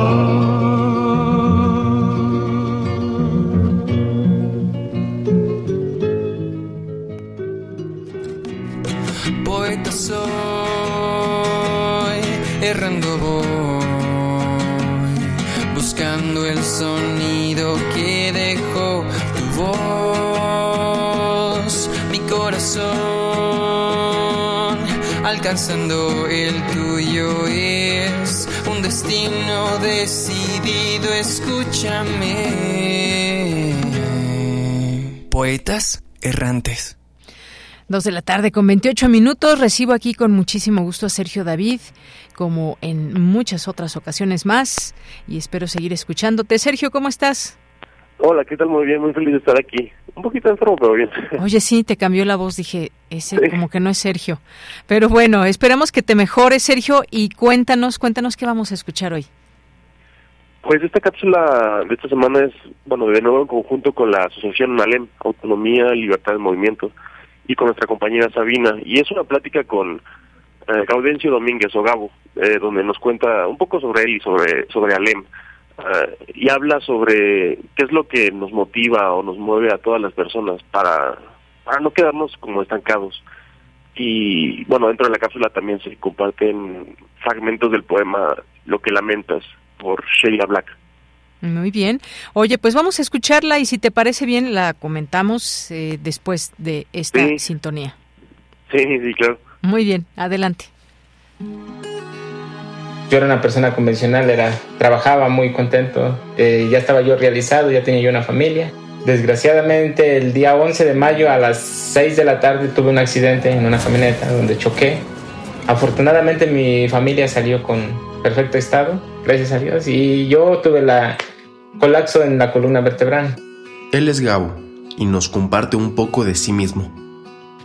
El tuyo es un destino decidido, escúchame. Poetas errantes. Dos de la tarde con 28 minutos. Recibo aquí con muchísimo gusto a Sergio David, como en muchas otras ocasiones más, y espero seguir escuchándote. Sergio, ¿cómo estás? Hola, ¿qué tal? Muy bien, muy feliz de estar aquí. Un poquito enfermo, pero bien. Oye, sí, te cambió la voz, dije, ese como que no es Sergio. Pero bueno, esperamos que te mejores, Sergio, y cuéntanos, cuéntanos qué vamos a escuchar hoy. Pues esta cápsula de esta semana es, bueno, de nuevo en conjunto con la Asociación ALEM, Autonomía, Libertad de Movimiento, y con nuestra compañera Sabina. Y es una plática con eh, Gaudencio Domínguez o Gabo, eh, donde nos cuenta un poco sobre él y sobre, sobre Alem. Y habla sobre qué es lo que nos motiva o nos mueve a todas las personas para, para no quedarnos como estancados. Y bueno, dentro de la cápsula también se comparten fragmentos del poema Lo que lamentas por Sheila Black. Muy bien. Oye, pues vamos a escucharla y si te parece bien la comentamos eh, después de esta Sí. sintonía. Sí, sí, claro. Muy bien, adelante. Yo era una persona convencional, era, trabajaba muy contento, eh, ya estaba yo realizado, ya tenía yo una familia. Desgraciadamente el día 11 de mayo a las 6 de la tarde tuve un accidente en una camioneta donde choqué. Afortunadamente mi familia salió con perfecto estado, gracias a Dios, y yo tuve la colapso en la columna vertebral. Él es Gabo y nos comparte un poco de sí mismo.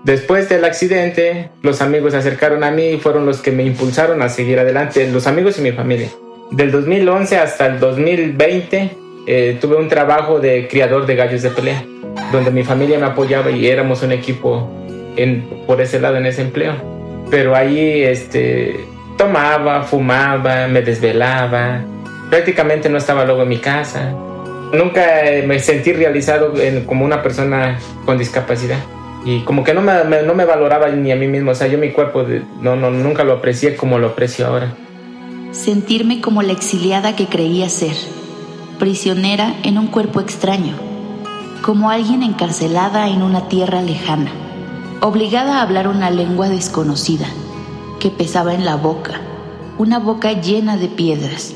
Después del accidente, los amigos se acercaron a mí y fueron los que me impulsaron a seguir adelante, los amigos y mi familia. Del 2011 hasta el 2020 eh, tuve un trabajo de criador de gallos de pelea, donde mi familia me apoyaba y éramos un equipo por ese lado en ese empleo. Pero ahí este, tomaba, fumaba, me desvelaba, prácticamente no estaba luego en mi casa. Nunca eh, me sentí realizado como una persona con discapacidad y como que no me, me- no me valoraba ni a mí mismo, o sea, yo mi cuerpo de- no, no, nunca lo aprecié como lo aprecio ahora. Sentirme como la exiliada que creía ser. prisionera en un cuerpo extraño, como alguien encarcelada en una tierra lejana, obligada a hablar una lengua desconocida que pesaba en la boca, una boca llena de piedras.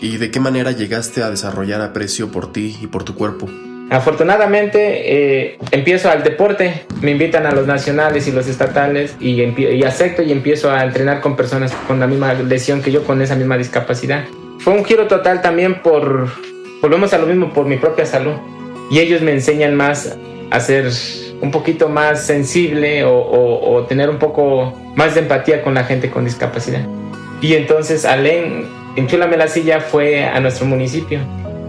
¿Y de qué manera llegaste a desarrollar aprecio por ti y por tu cuerpo? Afortunadamente eh, empiezo al deporte, me invitan a los nacionales y los estatales y, y, acepto y empiezo a entrenar con personas con la misma lesión que yo, con esa misma discapacidad. Fue un giro total también por, volvemos a lo mismo, por mi propia salud. Y ellos me enseñan más a ser un poquito más sensible o, o, tener un poco más de empatía con la gente con discapacidad. Y entonces Alén, Enchúlame la silla, fue a nuestro municipio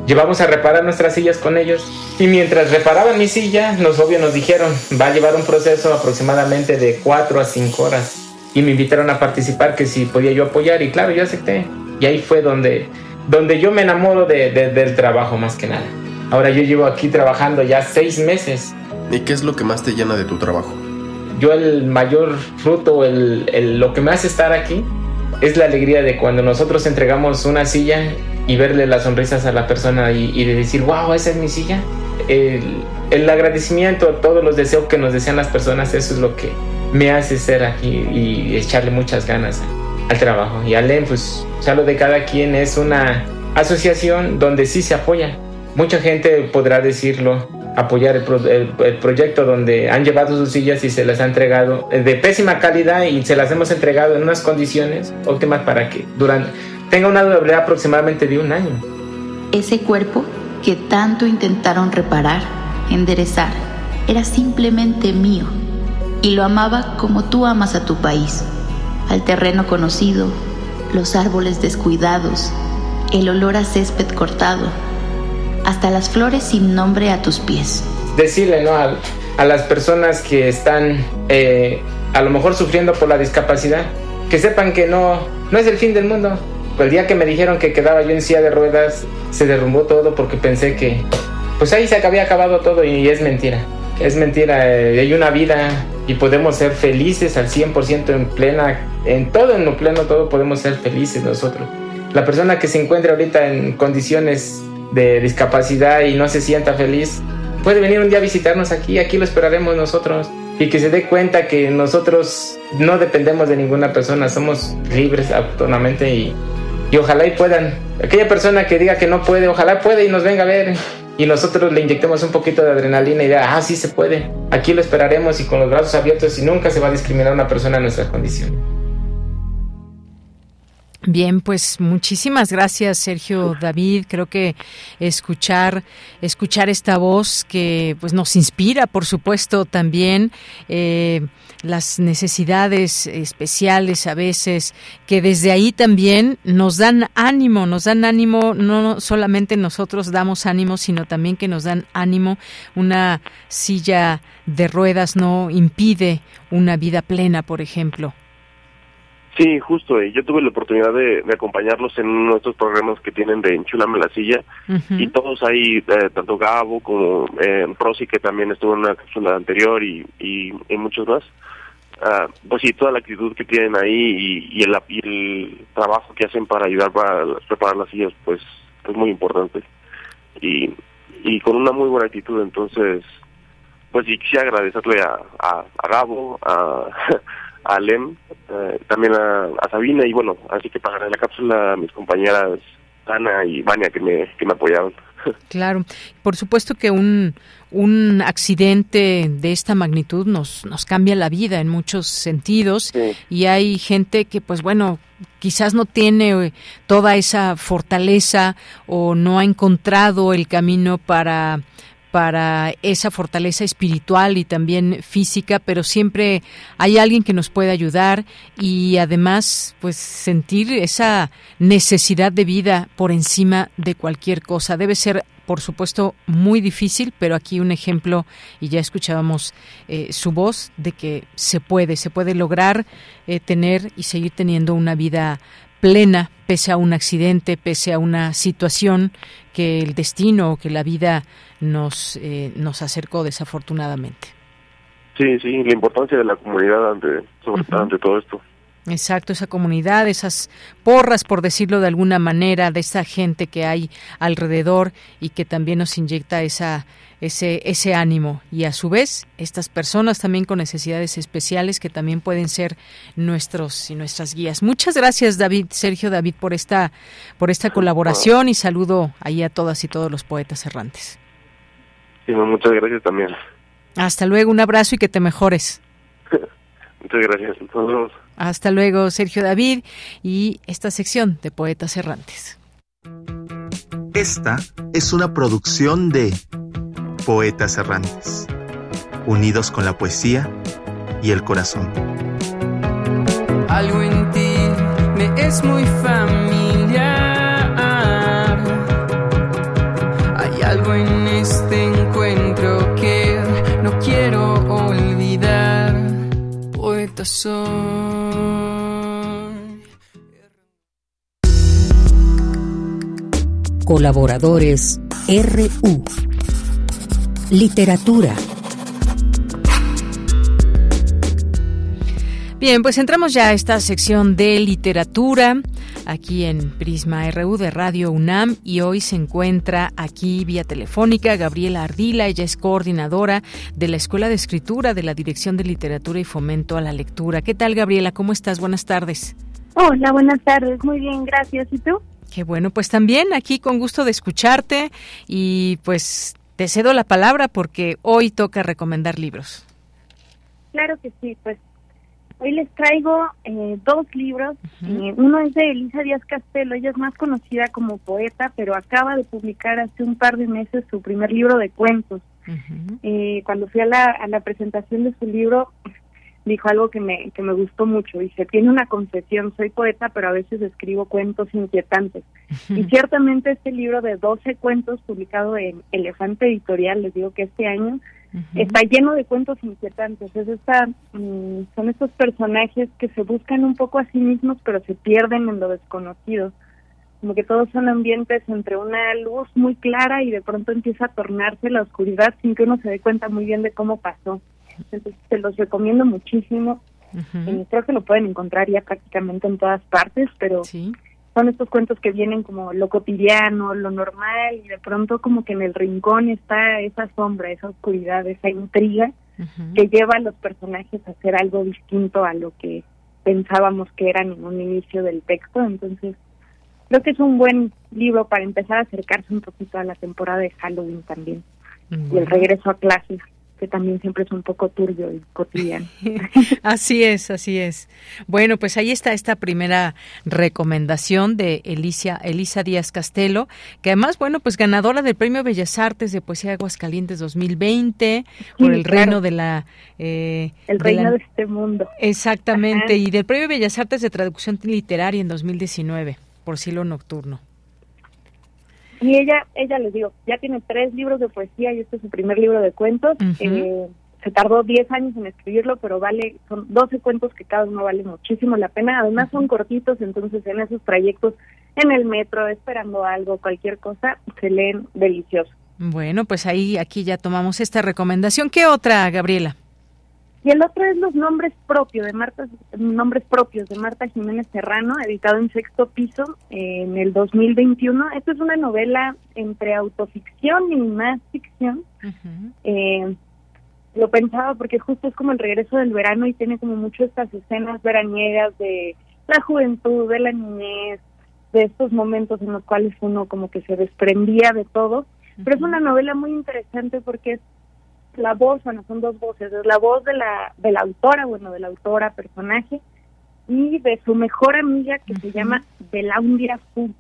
Llevamos a reparar nuestras sillas con ellos y mientras reparaban mi silla, los obvios nos dijeron, va a llevar un proceso aproximadamente de 4 a 5 horas. Y me invitaron a participar, que si podía yo apoyar y claro, yo acepté. Y ahí fue donde, donde yo me enamoro de, del trabajo más que nada. Ahora yo llevo aquí trabajando ya seis meses. ¿Y qué es lo que más te llena de tu trabajo? Yo el mayor fruto, el, el, lo que me hace estar aquí, es la alegría de cuando nosotros entregamos una silla y verle las sonrisas a la persona y, de decir, wow, esa es mi silla. El, el, agradecimiento, todos los deseos que nos desean las personas, eso es lo que me hace ser aquí y echarle muchas ganas al trabajo. Y Alem, pues ya lo de cada quien es una asociación donde sí se apoya. Mucha gente podrá decirlo, apoyar el, el, proyecto donde han llevado sus sillas y se las ha entregado de pésima calidad y se las hemos entregado en unas condiciones óptimas para que durante tenga una durabilidad aproximadamente de un año. Ese cuerpo que tanto intentaron reparar, enderezar, era simplemente mío y lo amaba como tú amas a tu país, al terreno conocido, los árboles descuidados, el olor a césped cortado, hasta las flores sin nombre a tus pies. Decirle ¿no? a, a las personas que están eh, a lo mejor sufriendo por la discapacidad, que sepan que no, no es el fin del mundo, el día que me dijeron que quedaba yo en silla de ruedas, se derrumbó todo porque pensé que, pues ahí se había acabado todo y es mentira. Es mentira, eh, hay una vida y podemos ser felices al 100% en plena, en todo, en lo pleno, todo podemos ser felices nosotros. La persona que se encuentra ahorita en condiciones de discapacidad y no se sienta feliz, puede venir un día a visitarnos aquí, aquí lo esperaremos nosotros y que se dé cuenta que nosotros no dependemos de ninguna persona, somos libres autónomamente y y ojalá y puedan. Aquella persona que diga que no puede, ojalá puede y nos venga a ver. Y nosotros le inyectemos un poquito de adrenalina y diga, ah, sí se puede. Aquí lo esperaremos y con los brazos abiertos y nunca se va a discriminar a una persona en nuestra condición. Bien, pues muchísimas gracias, Sergio David. Creo que escuchar, escuchar esta voz que pues nos inspira, por supuesto, también eh, las necesidades especiales a veces, que desde ahí también nos dan ánimo, nos dan ánimo, no solamente nosotros damos ánimo, sino también que nos dan ánimo. Una silla de ruedas no impide una vida plena, por ejemplo. Sí, justo. yo tuve la oportunidad de, acompañarlos en uno de estos programas que tienen de Enchulame la Silla. Y todos ahí, eh, tanto Gabo como eh, Rosy, que también estuvo en una cápsula anterior, y, y, muchos más. Uh, pues sí, toda la actitud que tienen ahí y, el, el, trabajo que hacen para ayudar para preparar las sillas, pues es muy importante. Y, y con una muy buena actitud, entonces, pues sí, quisiera agradecerle a, a, a Gabo, a. a Alem, eh, también a, Sabina y bueno, así que pagaré la cápsula a mis compañeras Ana y Vania que me, que me apoyaron. Claro, por supuesto que un, un accidente de esta magnitud nos, nos cambia la vida en muchos sentidos y hay gente que pues bueno, quizás no tiene toda esa fortaleza o no ha encontrado el camino para para esa fortaleza espiritual y también física, pero siempre hay alguien que nos puede ayudar y además pues sentir esa necesidad de vida por encima de cualquier cosa. Debe ser por supuesto muy difícil, pero aquí un ejemplo y ya escuchábamos eh, su voz de que se puede, se puede lograr eh, tener y seguir teniendo una vida plena pese a un accidente, pese a una situación que el destino o que la vida nos, eh, nos acercó desafortunadamente. Sí, sí, la importancia de la comunidad ante, sobre ante todo esto. Exacto, esa comunidad, esas porras, por decirlo de alguna manera, de esa gente que hay alrededor y que también nos inyecta esa ese, ese ánimo y a su vez estas personas también con necesidades especiales que también pueden ser nuestros y nuestras guías. Muchas gracias David, Sergio David por esta por esta colaboración y saludo ahí a todas y todos los poetas errantes. Sí, muchas gracias también. Hasta luego, un abrazo y que te mejores. muchas gracias. Nos Hasta luego, Sergio David y esta sección de Poetas Errantes. Esta es una producción de poetas errantes, unidos con la poesía y el corazón. Algo en ti me es muy familiar. Colaboradores RU Literatura. Bien, pues entramos ya a esta sección de literatura aquí en Prisma RU de Radio UNAM y hoy se encuentra aquí vía telefónica Gabriela Ardila, ella es coordinadora de la Escuela de Escritura de la Dirección de Literatura y Fomento a la Lectura. ¿Qué tal Gabriela? ¿Cómo estás? Buenas tardes. Hola, buenas tardes. Muy bien, gracias. ¿Y tú? Qué bueno, pues también aquí con gusto de escucharte y pues te cedo la palabra porque hoy toca recomendar libros. Claro que sí, pues hoy les traigo eh, dos libros. Eh, uno es de Elisa Díaz Castelo, ella es más conocida como poeta, pero acaba de publicar hace un par de meses su primer libro de cuentos. Eh, cuando fui a la, a la presentación de su libro, dijo algo que me, que me gustó mucho. Dice, tiene una confesión, soy poeta, pero a veces escribo cuentos inquietantes. Y ciertamente este libro de 12 cuentos publicado en Elefante Editorial, les digo que este año, está lleno de cuentos inquietantes. Es esta, mm, son estos personajes que se buscan un poco a sí mismos, pero se pierden en lo desconocido. Como que todos son ambientes entre una luz muy clara y de pronto empieza a tornarse la oscuridad sin que uno se dé cuenta muy bien de cómo pasó. Entonces, te los recomiendo muchísimo. Eh, creo que lo pueden encontrar ya prácticamente en todas partes, pero son estos cuentos que vienen como lo cotidiano, lo normal, y de pronto como que en el rincón está esa sombra, esa oscuridad, esa intriga que lleva a los personajes a hacer algo distinto a lo que pensábamos que eran en un inicio del texto. Entonces, creo que es un buen libro para empezar a acercarse un poquito a la temporada de Halloween también y el regreso a clases que también siempre es un poco turbio y cotidiano. así es, así es. Bueno, pues ahí está esta primera recomendación de Elisa, Elisa Díaz Castelo, que además, bueno, pues ganadora del Premio Bellas Artes de Poesía Aguascalientes 2020 por el reino de la... Eh, el reino de, este mundo. Exactamente, y del Premio Bellas Artes de Traducción Literaria en 2019 por Silo Nocturno. Y ella, ella les digo, ya tiene tres libros de poesía y este es su primer libro de cuentos. eh, se tardó 10 años en escribirlo, pero vale, son 12 cuentos que cada uno vale muchísimo la pena. Además son cortitos, entonces en esos trayectos, en el metro, esperando algo, cualquier cosa, se leen delicioso. Bueno, pues ahí, aquí ya tomamos esta recomendación. ¿Qué otra, Gabriela? Y el otro es Los Nombres Propios de Marta, Nombres Propios de Marta Jiménez Serrano, editado en sexto piso en el 2021. Esta es una novela entre autoficción y más ficción. eh, lo pensaba porque justo es como el regreso del verano y tiene como mucho estas escenas veraniegas de la juventud, de la niñez, de estos momentos en los cuales uno como que se desprendía de todo. Pero es una novela muy interesante porque es la voz, bueno, son dos voces, es la voz de la, de la autora, bueno, de la autora, personaje, y de su mejor amiga que se llama Belaundia Fu.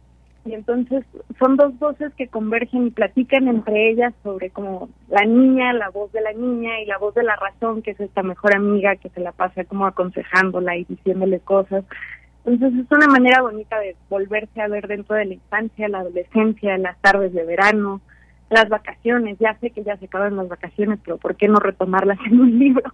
Y entonces son dos voces que convergen y platican entre ellas sobre como la niña, la voz de la niña y la voz de la razón, que es esta mejor amiga que se la pasa como aconsejándola y diciéndole cosas. Entonces es una manera bonita de volverse a ver dentro de la infancia, la adolescencia, las tardes de verano, las vacaciones. Ya sé que ya se acaban las vacaciones, pero ¿por qué no retomarlas en un libro?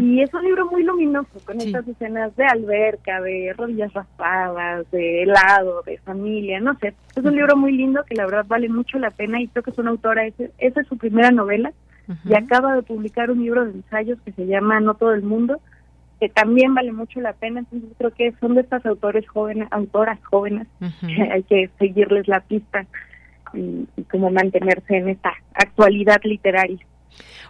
Y es un libro muy luminoso, con estas escenas de alberca, de rodillas raspadas, de helado, de familia, no sé. Es un libro muy lindo que la verdad vale mucho la pena y creo que es una autora, esa es su primera novela y acaba de publicar un libro de ensayos que se llama No todo el mundo que también vale mucho la pena. Entonces creo que son de estas autores jóvenes, autoras jóvenes, que hay que seguirles la pista y, y mantenerse en esta actualidad literaria.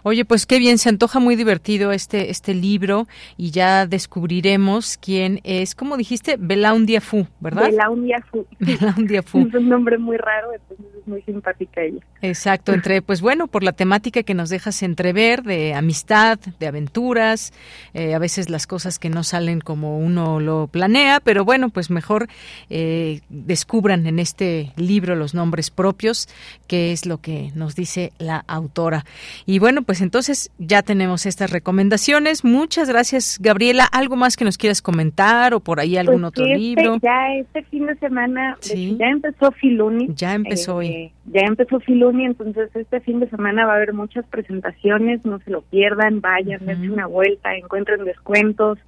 Oye, pues qué bien, se antoja muy divertido este, este libro y ya descubriremos quién es, como dijiste, Belaundia Fu, ¿verdad? Belaundia Fu. Belaundia Fu. Es un nombre muy raro, entonces es muy simpática ella. Exacto, entre, pues bueno, por la temática que nos dejas entrever de amistad, de aventuras, eh, a veces las cosas que no salen como uno lo planea, pero bueno, pues mejor eh, descubran en este libro los nombres propios, que es lo que nos dice la autora. Y bueno, pues entonces ya tenemos estas recomendaciones. Muchas gracias, Gabriela. ¿Algo más que nos quieras comentar o por ahí algún Pues otro este- libro? Ya este fin de semana, Sí. ya empezó Filuni. Ya empezó hoy. Eh, ya empezó Filuni, entonces este fin de semana va a haber muchas presentaciones, no se lo pierdan, vayan, dense una vuelta, encuentren descuentos.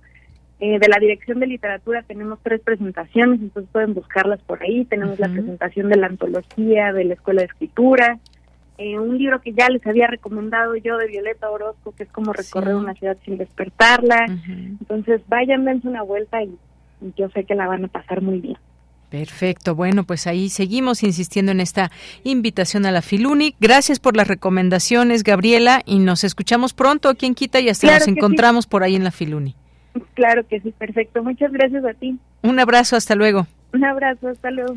Eh, de la Dirección de Literatura tenemos tres presentaciones, entonces pueden buscarlas por ahí. Tenemos la presentación de la antología de la Escuela de Escritura, eh, un libro que ya les había recomendado yo de Violeta Orozco, que es como recorrer Sí. una ciudad sin despertarla. Entonces vayan, dense una vuelta y, y yo sé que la van a pasar muy bien. Perfecto. Bueno, pues ahí seguimos insistiendo en esta invitación a la Filuni. Gracias por las recomendaciones, Gabriela, y nos escuchamos pronto. Quien quita y hasta Claro nos sí. encontramos por ahí en la Filuni. Claro que sí, perfecto. Muchas gracias a ti. Un abrazo, hasta luego. Un abrazo, hasta luego.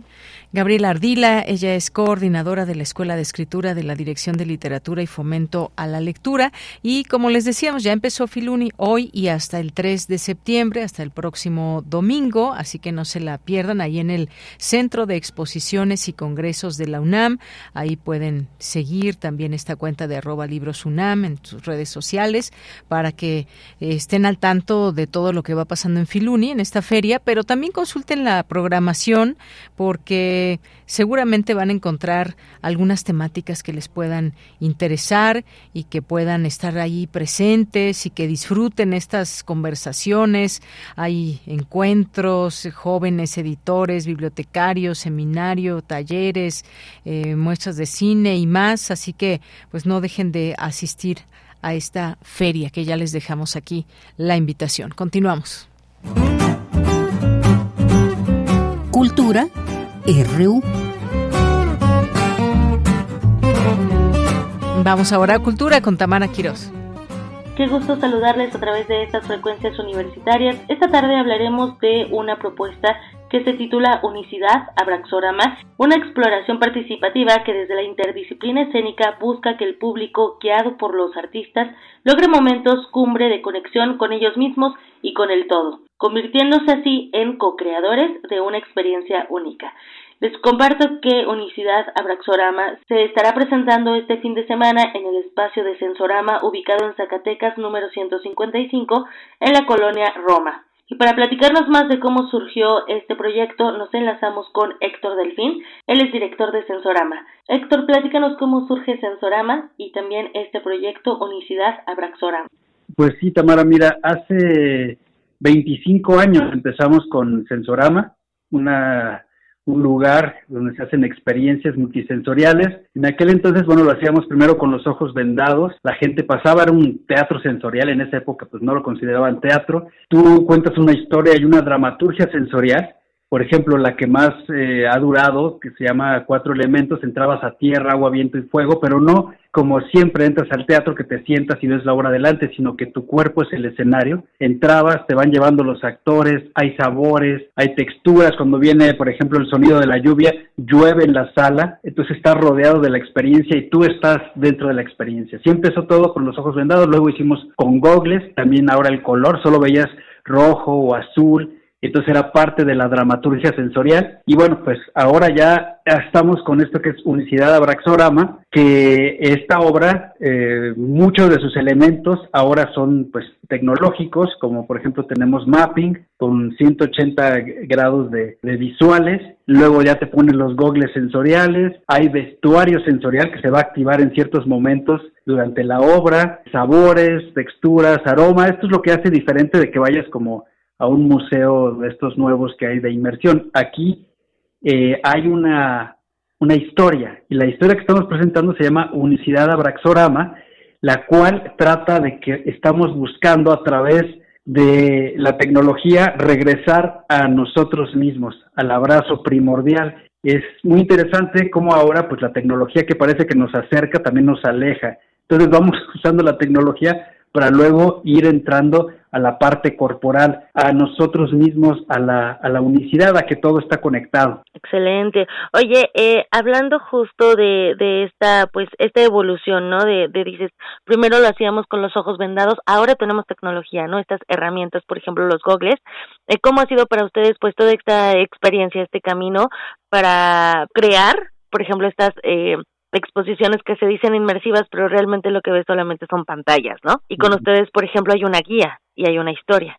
Gabriela Ardila, ella es coordinadora de la Escuela de Escritura de la Dirección de Literatura y Fomento a la Lectura. Y como les decíamos, ya empezó Filuni hoy y hasta el 3 de septiembre, hasta el próximo domingo, así que no se la pierdan ahí en el Centro de Exposiciones y Congresos de la UNAM. Ahí pueden seguir también esta cuenta de arroba libros UNAM en sus redes sociales para que eh, estén al tanto de todo lo que va pasando en Filuni, en esta feria, pero también consulten la programación porque seguramente van a encontrar algunas temáticas que les puedan interesar y que puedan estar ahí presentes y que disfruten estas conversaciones. Hay encuentros, jóvenes editores, bibliotecarios, seminario, talleres, eh, muestras de cine y más, así que pues no dejen de asistir a esta feria que ya les dejamos aquí la invitación. Continuamos. Cultura RU. Vamos ahora a Cultura con Tamara Quirós. Qué gusto saludarles a través de estas frecuencias universitarias. Esta tarde hablaremos de una propuesta que se titula Unicidad Abraxorama, una exploración participativa que desde la interdisciplina escénica busca que el público, guiado por los artistas, logre momentos cumbre de conexión con ellos mismos y con el todo, convirtiéndose así en co-creadores de una experiencia única. Les comparto que Unicidad Abraxorama se estará presentando este fin de semana en el espacio de Sensorama ubicado en Zacatecas número 155 en la colonia Roma. Y para platicarnos más de cómo surgió este proyecto, nos enlazamos con Héctor Delfín, él es director de Sensorama. Héctor, platícanos cómo surge Sensorama y también este proyecto Unicidad Abraxorama. Pues sí, Tamara, mira, hace 25 años empezamos con Sensorama, una, un lugar donde se hacen experiencias multisensoriales. En aquel entonces, bueno, lo hacíamos primero con los ojos vendados, la gente pasaba, era un teatro sensorial, en esa época pues no lo consideraban teatro. Tú cuentas una historia y una dramaturgia sensorial, por ejemplo, la que más eh, ha durado, que se llama Cuatro Elementos, entrabas a tierra, agua, viento y fuego, pero no como siempre entras al teatro que te sientas y ves la obra delante, sino que tu cuerpo es el escenario. Entrabas, te van llevando los actores, hay sabores, hay texturas. Cuando viene, por ejemplo, el sonido de la lluvia, llueve en la sala, entonces estás rodeado de la experiencia y tú estás dentro de la experiencia. Sí empezó todo con los ojos vendados, luego hicimos con gogles, también ahora el color, solo veías rojo o azul, entonces era parte de la dramaturgia sensorial. Y bueno pues ahora ya estamos con esto que es Unicidad Abraxorama que esta obra eh, muchos de sus elementos ahora son pues tecnológicos como por ejemplo tenemos mapping con 180 grados de, visuales. Luego ya te ponen los gogles sensoriales. Hay vestuario sensorial que se va a activar en ciertos momentos durante la obra. Sabores texturas aromas esto es lo que hace diferente de que vayas como a un museo de estos nuevos que hay de inmersión. Aquí eh, hay una, una historia y la historia que estamos presentando se llama Unicidad Abraxorama, la cual trata de que estamos buscando a través de la tecnología regresar a nosotros mismos, al abrazo primordial. Es muy interesante cómo ahora pues la tecnología que parece que nos acerca también nos aleja. Entonces vamos usando la tecnología para luego ir entrando a la parte corporal, a nosotros mismos, a la, a la unicidad, a que todo está conectado. Excelente. Oye, eh, hablando justo de, de esta, pues, esta evolución, ¿no? De, de, dices, primero lo hacíamos con los ojos vendados, ahora tenemos tecnología, ¿no? Estas herramientas, por ejemplo, los gogles. Eh, ¿Cómo ha sido para ustedes, pues, toda esta experiencia, este camino para crear, por ejemplo, estas eh, exposiciones que se dicen inmersivas, pero realmente lo que ves solamente son pantallas, ¿no? Y con ustedes, por ejemplo, hay una guía y hay una historia.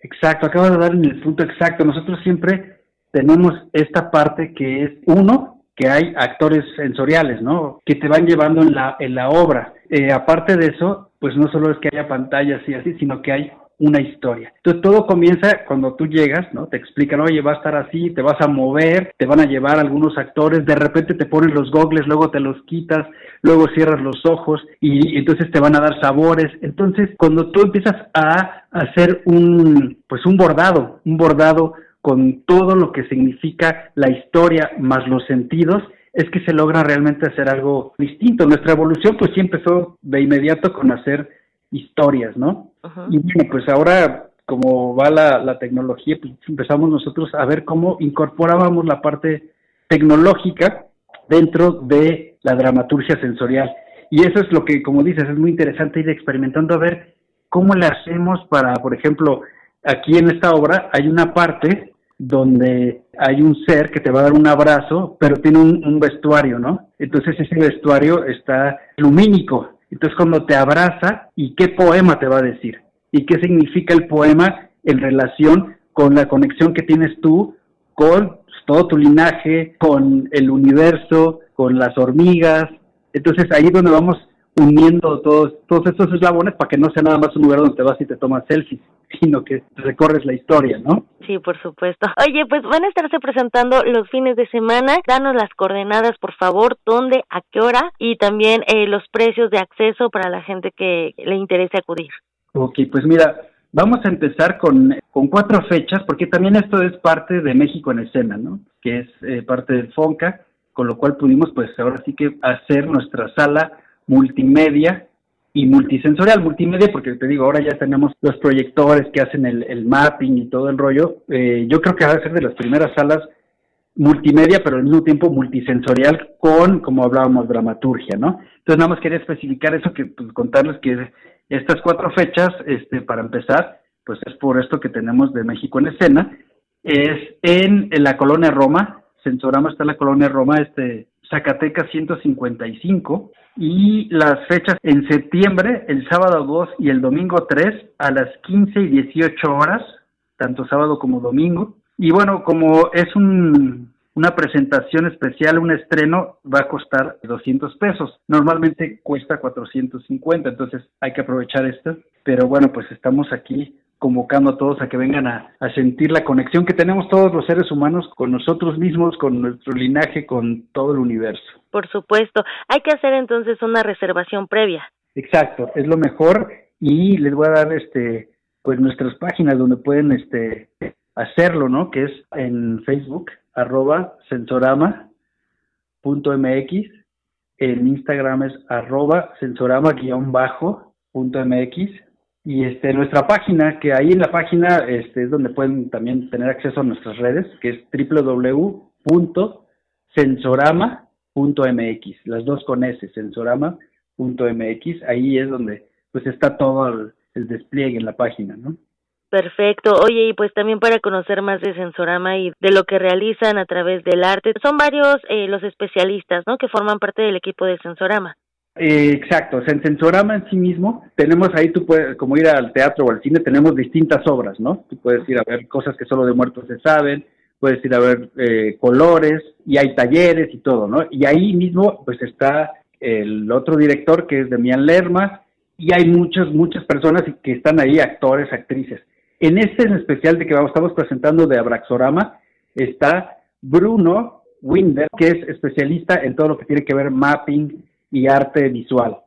Exacto, acabo de dar en el punto exacto. Nosotros siempre tenemos esta parte que es, uno, que hay actores sensoriales, ¿no? Que te van llevando en la, en la obra. Eh, aparte de eso, pues no solo es que haya pantallas y así, sino que hay una historia. Entonces todo comienza cuando tú llegas, ¿no? Te explican, oye, va a estar así, te vas a mover, te van a llevar algunos actores, de repente te ponen los gogles, luego te los quitas, luego cierras los ojos y, entonces te van a dar sabores. Entonces cuando tú empiezas a hacer un, pues un bordado, un bordado con todo lo que significa la historia más los sentidos, es que se logra realmente hacer algo distinto. Nuestra evolución pues sí empezó de inmediato con hacer historias, ¿no? Y bueno, pues ahora como va la, la tecnología, pues empezamos nosotros a ver cómo incorporábamos la parte tecnológica dentro de la dramaturgia sensorial. Y eso es lo que, como dices, es muy interesante ir experimentando a ver cómo le hacemos para, por ejemplo, aquí en esta obra hay una parte donde hay un ser que te va a dar un abrazo, pero tiene un, un vestuario, ¿no? Entonces ese vestuario está lumínico, entonces, cuando te abraza, ¿y qué poema te va a decir? ¿Y qué significa el poema en relación con la conexión que tienes tú con todo tu linaje, con el universo, con las hormigas? Entonces, ahí es donde vamos uniendo todos, todos estos eslabones para que no sea nada más un lugar donde te vas y te tomas selfies, sino que recorres la historia, ¿no? Sí, por supuesto. Oye, pues van a estarse presentando los fines de semana. Danos las coordenadas, por favor, dónde, a qué hora y también eh, los precios de acceso para la gente que le interese acudir. Ok, pues mira, vamos a empezar con, con cuatro fechas, porque también esto es parte de México en escena, ¿no? Que es eh, parte del FONCA, con lo cual pudimos, pues ahora sí que hacer nuestra sala multimedia y multisensorial. Multimedia, porque te digo, ahora ya tenemos los proyectores que hacen el, mapping y todo el rollo. Eh, yo creo que va a ser de las primeras salas multimedia, pero al mismo tiempo multisensorial con, como hablábamos, dramaturgia, ¿no? Entonces nada más quería especificar eso, que pues, contarles que estas cuatro fechas, este, para empezar, pues es por esto que tenemos de México en escena, es en, la colonia Roma, Sensorama está en la colonia Roma, este, Zacatecas 155 y las fechas en septiembre, el sábado 2 y el domingo 3 a las 15 y 18 horas, tanto sábado como domingo. Y bueno, como es un, una presentación especial, un estreno, va a costar 200 pesos. Normalmente cuesta 450, entonces hay que aprovechar esto. Pero bueno, pues estamos aquí convocando a todos a que vengan a, sentir la conexión que tenemos todos los seres humanos con nosotros mismos, con nuestro linaje, con todo el universo. Por supuesto. Hay que hacer entonces una reservación previa. Exacto, es lo mejor y les voy a dar este pues nuestras páginas donde pueden este hacerlo, ¿no? Que es en Facebook arroba sensorama.mx, en Instagram es arroba sensorama-mx y este nuestra página que ahí en la página este es donde pueden también tener acceso a nuestras redes que es www.sensorama.mx las dos con s sensorama.mx ahí es donde pues está todo el, despliegue en la página no Perfecto. Oye, y pues también para conocer más de Sensorama y de lo que realizan a través del arte, son varios eh, los especialistas, ¿no? Que forman parte del equipo de Sensorama. Exacto, en Sensorama en sí mismo, tenemos ahí, tú puedes, como ir al teatro o al cine, tenemos distintas obras, ¿no? Tú puedes ir a ver cosas que solo de muertos se saben, puedes ir a ver eh, colores, y hay talleres y todo, ¿no? Y ahí mismo, pues está el otro director que es Demian Lerma, y hay muchas, muchas personas que están ahí, actores, actrices. En este en especial de que vamos, estamos presentando de Abraxorama, está Bruno Winder, que es especialista en todo lo que tiene que ver mapping, y arte visual.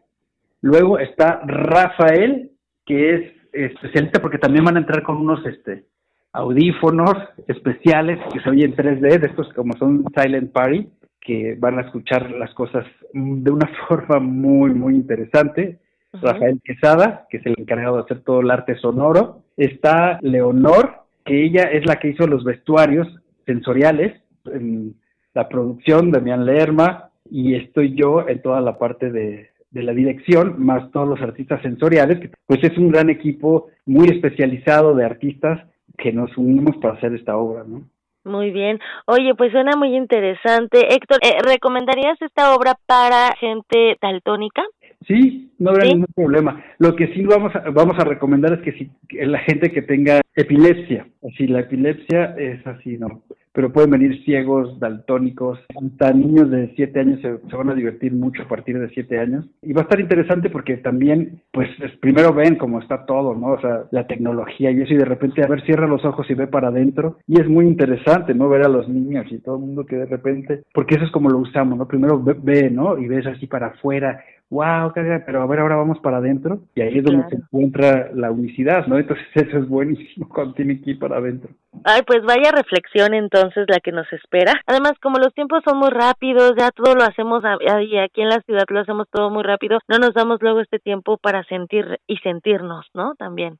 Luego está Rafael, que es especialista porque también van a entrar con unos este audífonos especiales que se oyen 3D, de estos como son Silent Party, que van a escuchar las cosas de una forma muy, muy interesante. Rafael Quesada, que es el encargado de hacer todo el arte sonoro. Está Leonor, que ella es la que hizo los vestuarios sensoriales en la producción, Damián Lerma, y estoy yo en toda la parte de, de la dirección, más todos los artistas sensoriales, que pues es un gran equipo muy especializado de artistas que nos unimos para hacer esta obra, ¿no? Muy bien. Oye, pues suena muy interesante. Héctor, eh, ¿recomendarías esta obra para gente daltónica? Sí, no habrá ningún problema. Lo que sí vamos a, vamos a recomendar es que si la gente que tenga epilepsia, si la epilepsia es así, no, pero pueden venir ciegos, daltónicos, hasta niños de 7 años se, van a divertir mucho a partir de 7 años. Y va a estar interesante porque también, pues, primero ven cómo está todo, ¿no? O sea, la tecnología y eso, y de repente, a ver, cierra los ojos y ve para adentro. Y es muy interesante, ¿no? Ver a los niños y todo el mundo que de repente, porque eso es como lo usamos, ¿no? Primero ve, ve ¿no? Y ves así para afuera, wow, pero a ver, ahora vamos para adentro y ahí es donde se encuentra la unicidad, ¿no? Entonces eso es buenísimo cuando tiene que ir para adentro. Ay, pues vaya reflexión entonces la que nos espera. Además, como los tiempos son muy rápidos, ya todo lo hacemos y aquí en la ciudad lo hacemos todo muy rápido, no nos damos luego este tiempo para sentir y sentirnos, ¿no? También.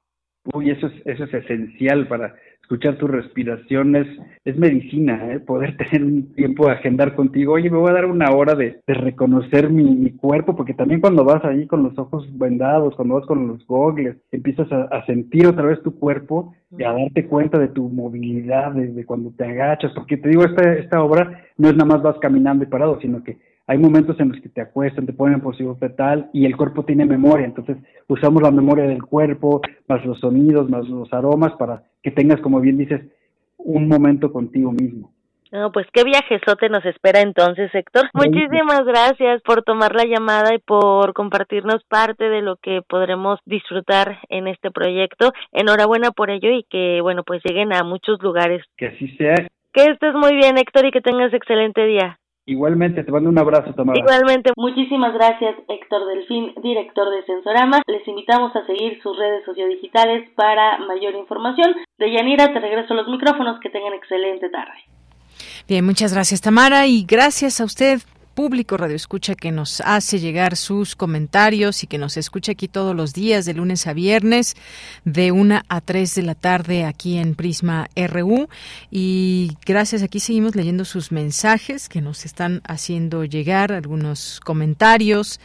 Uy, eso es, eso es esencial para escuchar tu respiración es, medicina, ¿eh? poder tener un tiempo de agendar contigo, oye, me voy a dar una hora de, de reconocer mi, cuerpo, porque también cuando vas ahí con los ojos vendados, cuando vas con los gogles, empiezas a, sentir otra vez tu cuerpo y a darte cuenta de tu movilidad, de, de, cuando te agachas, porque te digo, esta, esta obra no es nada más vas caminando y parado, sino que hay momentos en los que te acuestan, te ponen en posición fetal y el cuerpo tiene memoria, entonces usamos la memoria del cuerpo, más los sonidos, más los aromas para que tengas, como bien dices, un momento contigo mismo. No, pues qué viajezote nos espera entonces, Héctor. Muchísimas gracias por tomar la llamada y por compartirnos parte de lo que podremos disfrutar en este proyecto. Enhorabuena por ello y que, bueno, pues lleguen a muchos lugares. Que así sea. Que estés muy bien, Héctor, y que tengas excelente día. Igualmente, te mando un abrazo, Tamara. Igualmente, muchísimas gracias, Héctor Delfín, director de Sensorama. Les invitamos a seguir sus redes sociodigitales para mayor información. De Yanira, te regreso los micrófonos. Que tengan excelente tarde. Bien, muchas gracias, Tamara, y gracias a usted público Radio Escucha que nos hace llegar sus comentarios y que nos escucha aquí todos los días, de lunes a viernes, de una a 3 de la tarde aquí en Prisma RU. Y gracias, aquí seguimos leyendo sus mensajes que nos están haciendo llegar, algunos comentarios.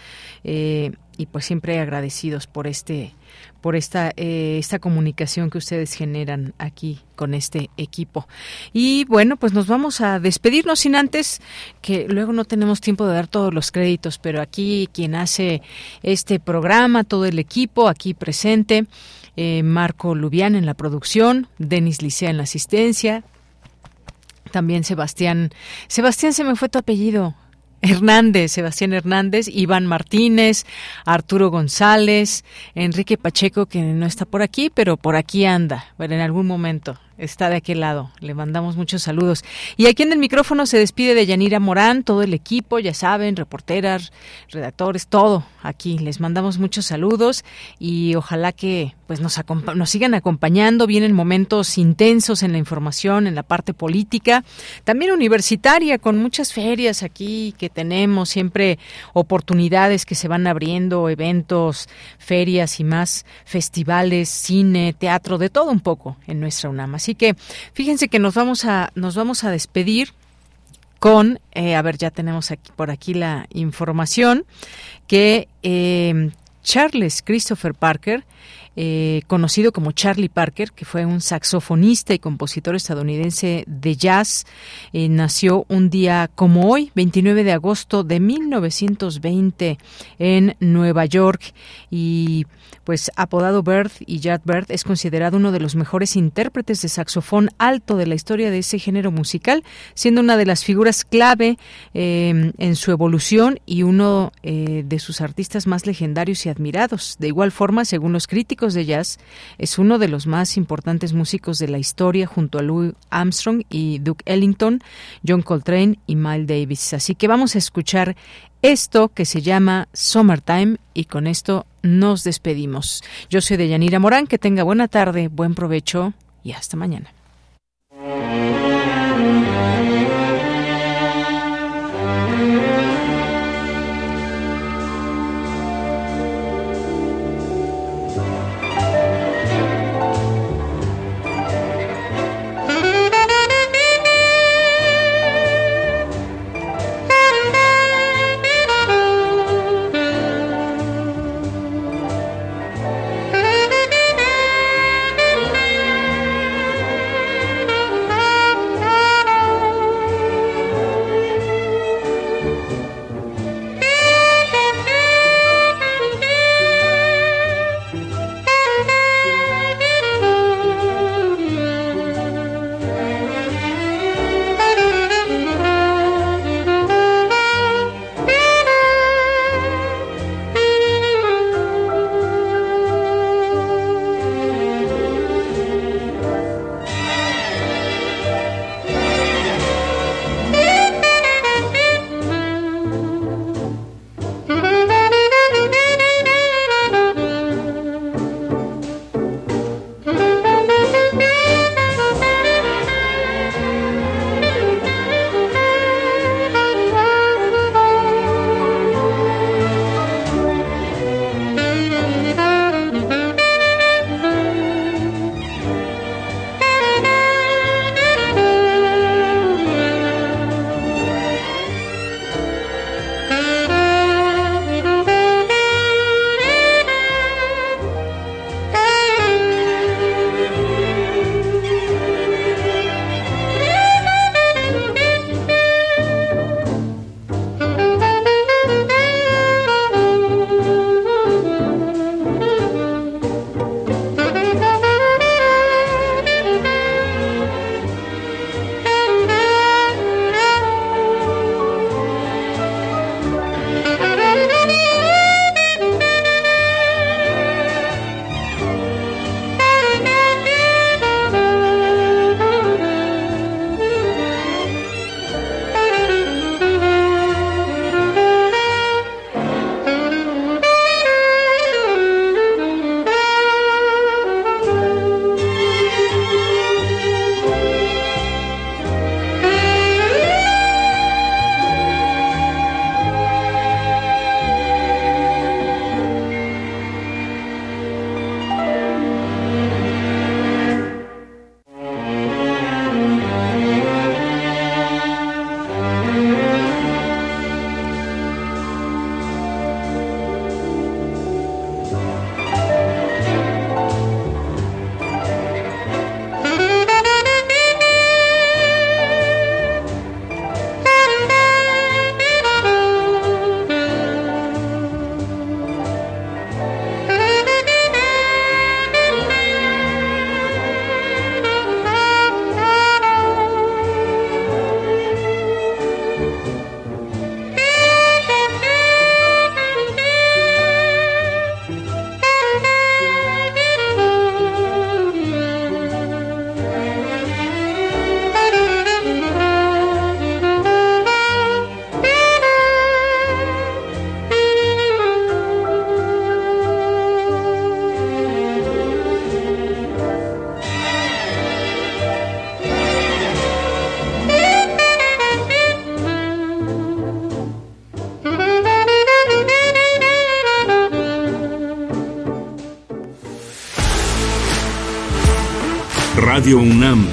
Eh, y pues siempre agradecidos por este por esta eh, esta comunicación que ustedes generan aquí con este equipo. Y bueno pues nos vamos a despedirnos sin antes que luego no tenemos tiempo de dar todos los créditos pero aquí quien hace este programa todo el equipo aquí presente eh, Marco Lubián en la producción Denis Licea en la asistencia también Sebastián. Sebastián se me fue tu apellido Hernández, Sebastián Hernández, Iván Martínez, Arturo González, Enrique Pacheco, que no está por aquí, pero por aquí anda, pero en algún momento está de aquel lado. Le mandamos muchos saludos. Y aquí en el micrófono se despide de Yanira Morán, todo el equipo, ya saben, reporteras, redactores, todo aquí. Les mandamos muchos saludos y ojalá que pues nos, nos sigan acompañando. Vienen momentos intensos en la información, en la parte política, también universitaria, con muchas ferias aquí que tenemos, siempre oportunidades que se van abriendo, eventos, ferias y más, festivales, cine, teatro, de todo un poco en nuestra UNAM. Así que fíjense que nos vamos a, nos vamos a despedir con, eh, a ver, ya tenemos aquí por aquí la información, que eh, Charles Christopher Parker eh, conocido como Charlie Parker, que fue un saxofonista y compositor estadounidense de jazz. Eh, nació un día como hoy, 29 de agosto de 1920, en Nueva York y pues apodado Bird y Jad Bird es considerado uno de los mejores intérpretes de saxofón alto de la historia de ese género musical, siendo una de las figuras clave eh, en su evolución y uno de sus artistas más legendarios y admirados. De igual forma, según los críticos, de jazz, es uno de los más importantes músicos de la historia junto a Louis Armstrong y Duke Ellington, John Coltrane y Miles Davis. Así que vamos a escuchar esto que se llama Summertime y con esto nos despedimos. Yo soy Deyanira Morán, que tenga buena tarde, buen provecho y hasta mañana.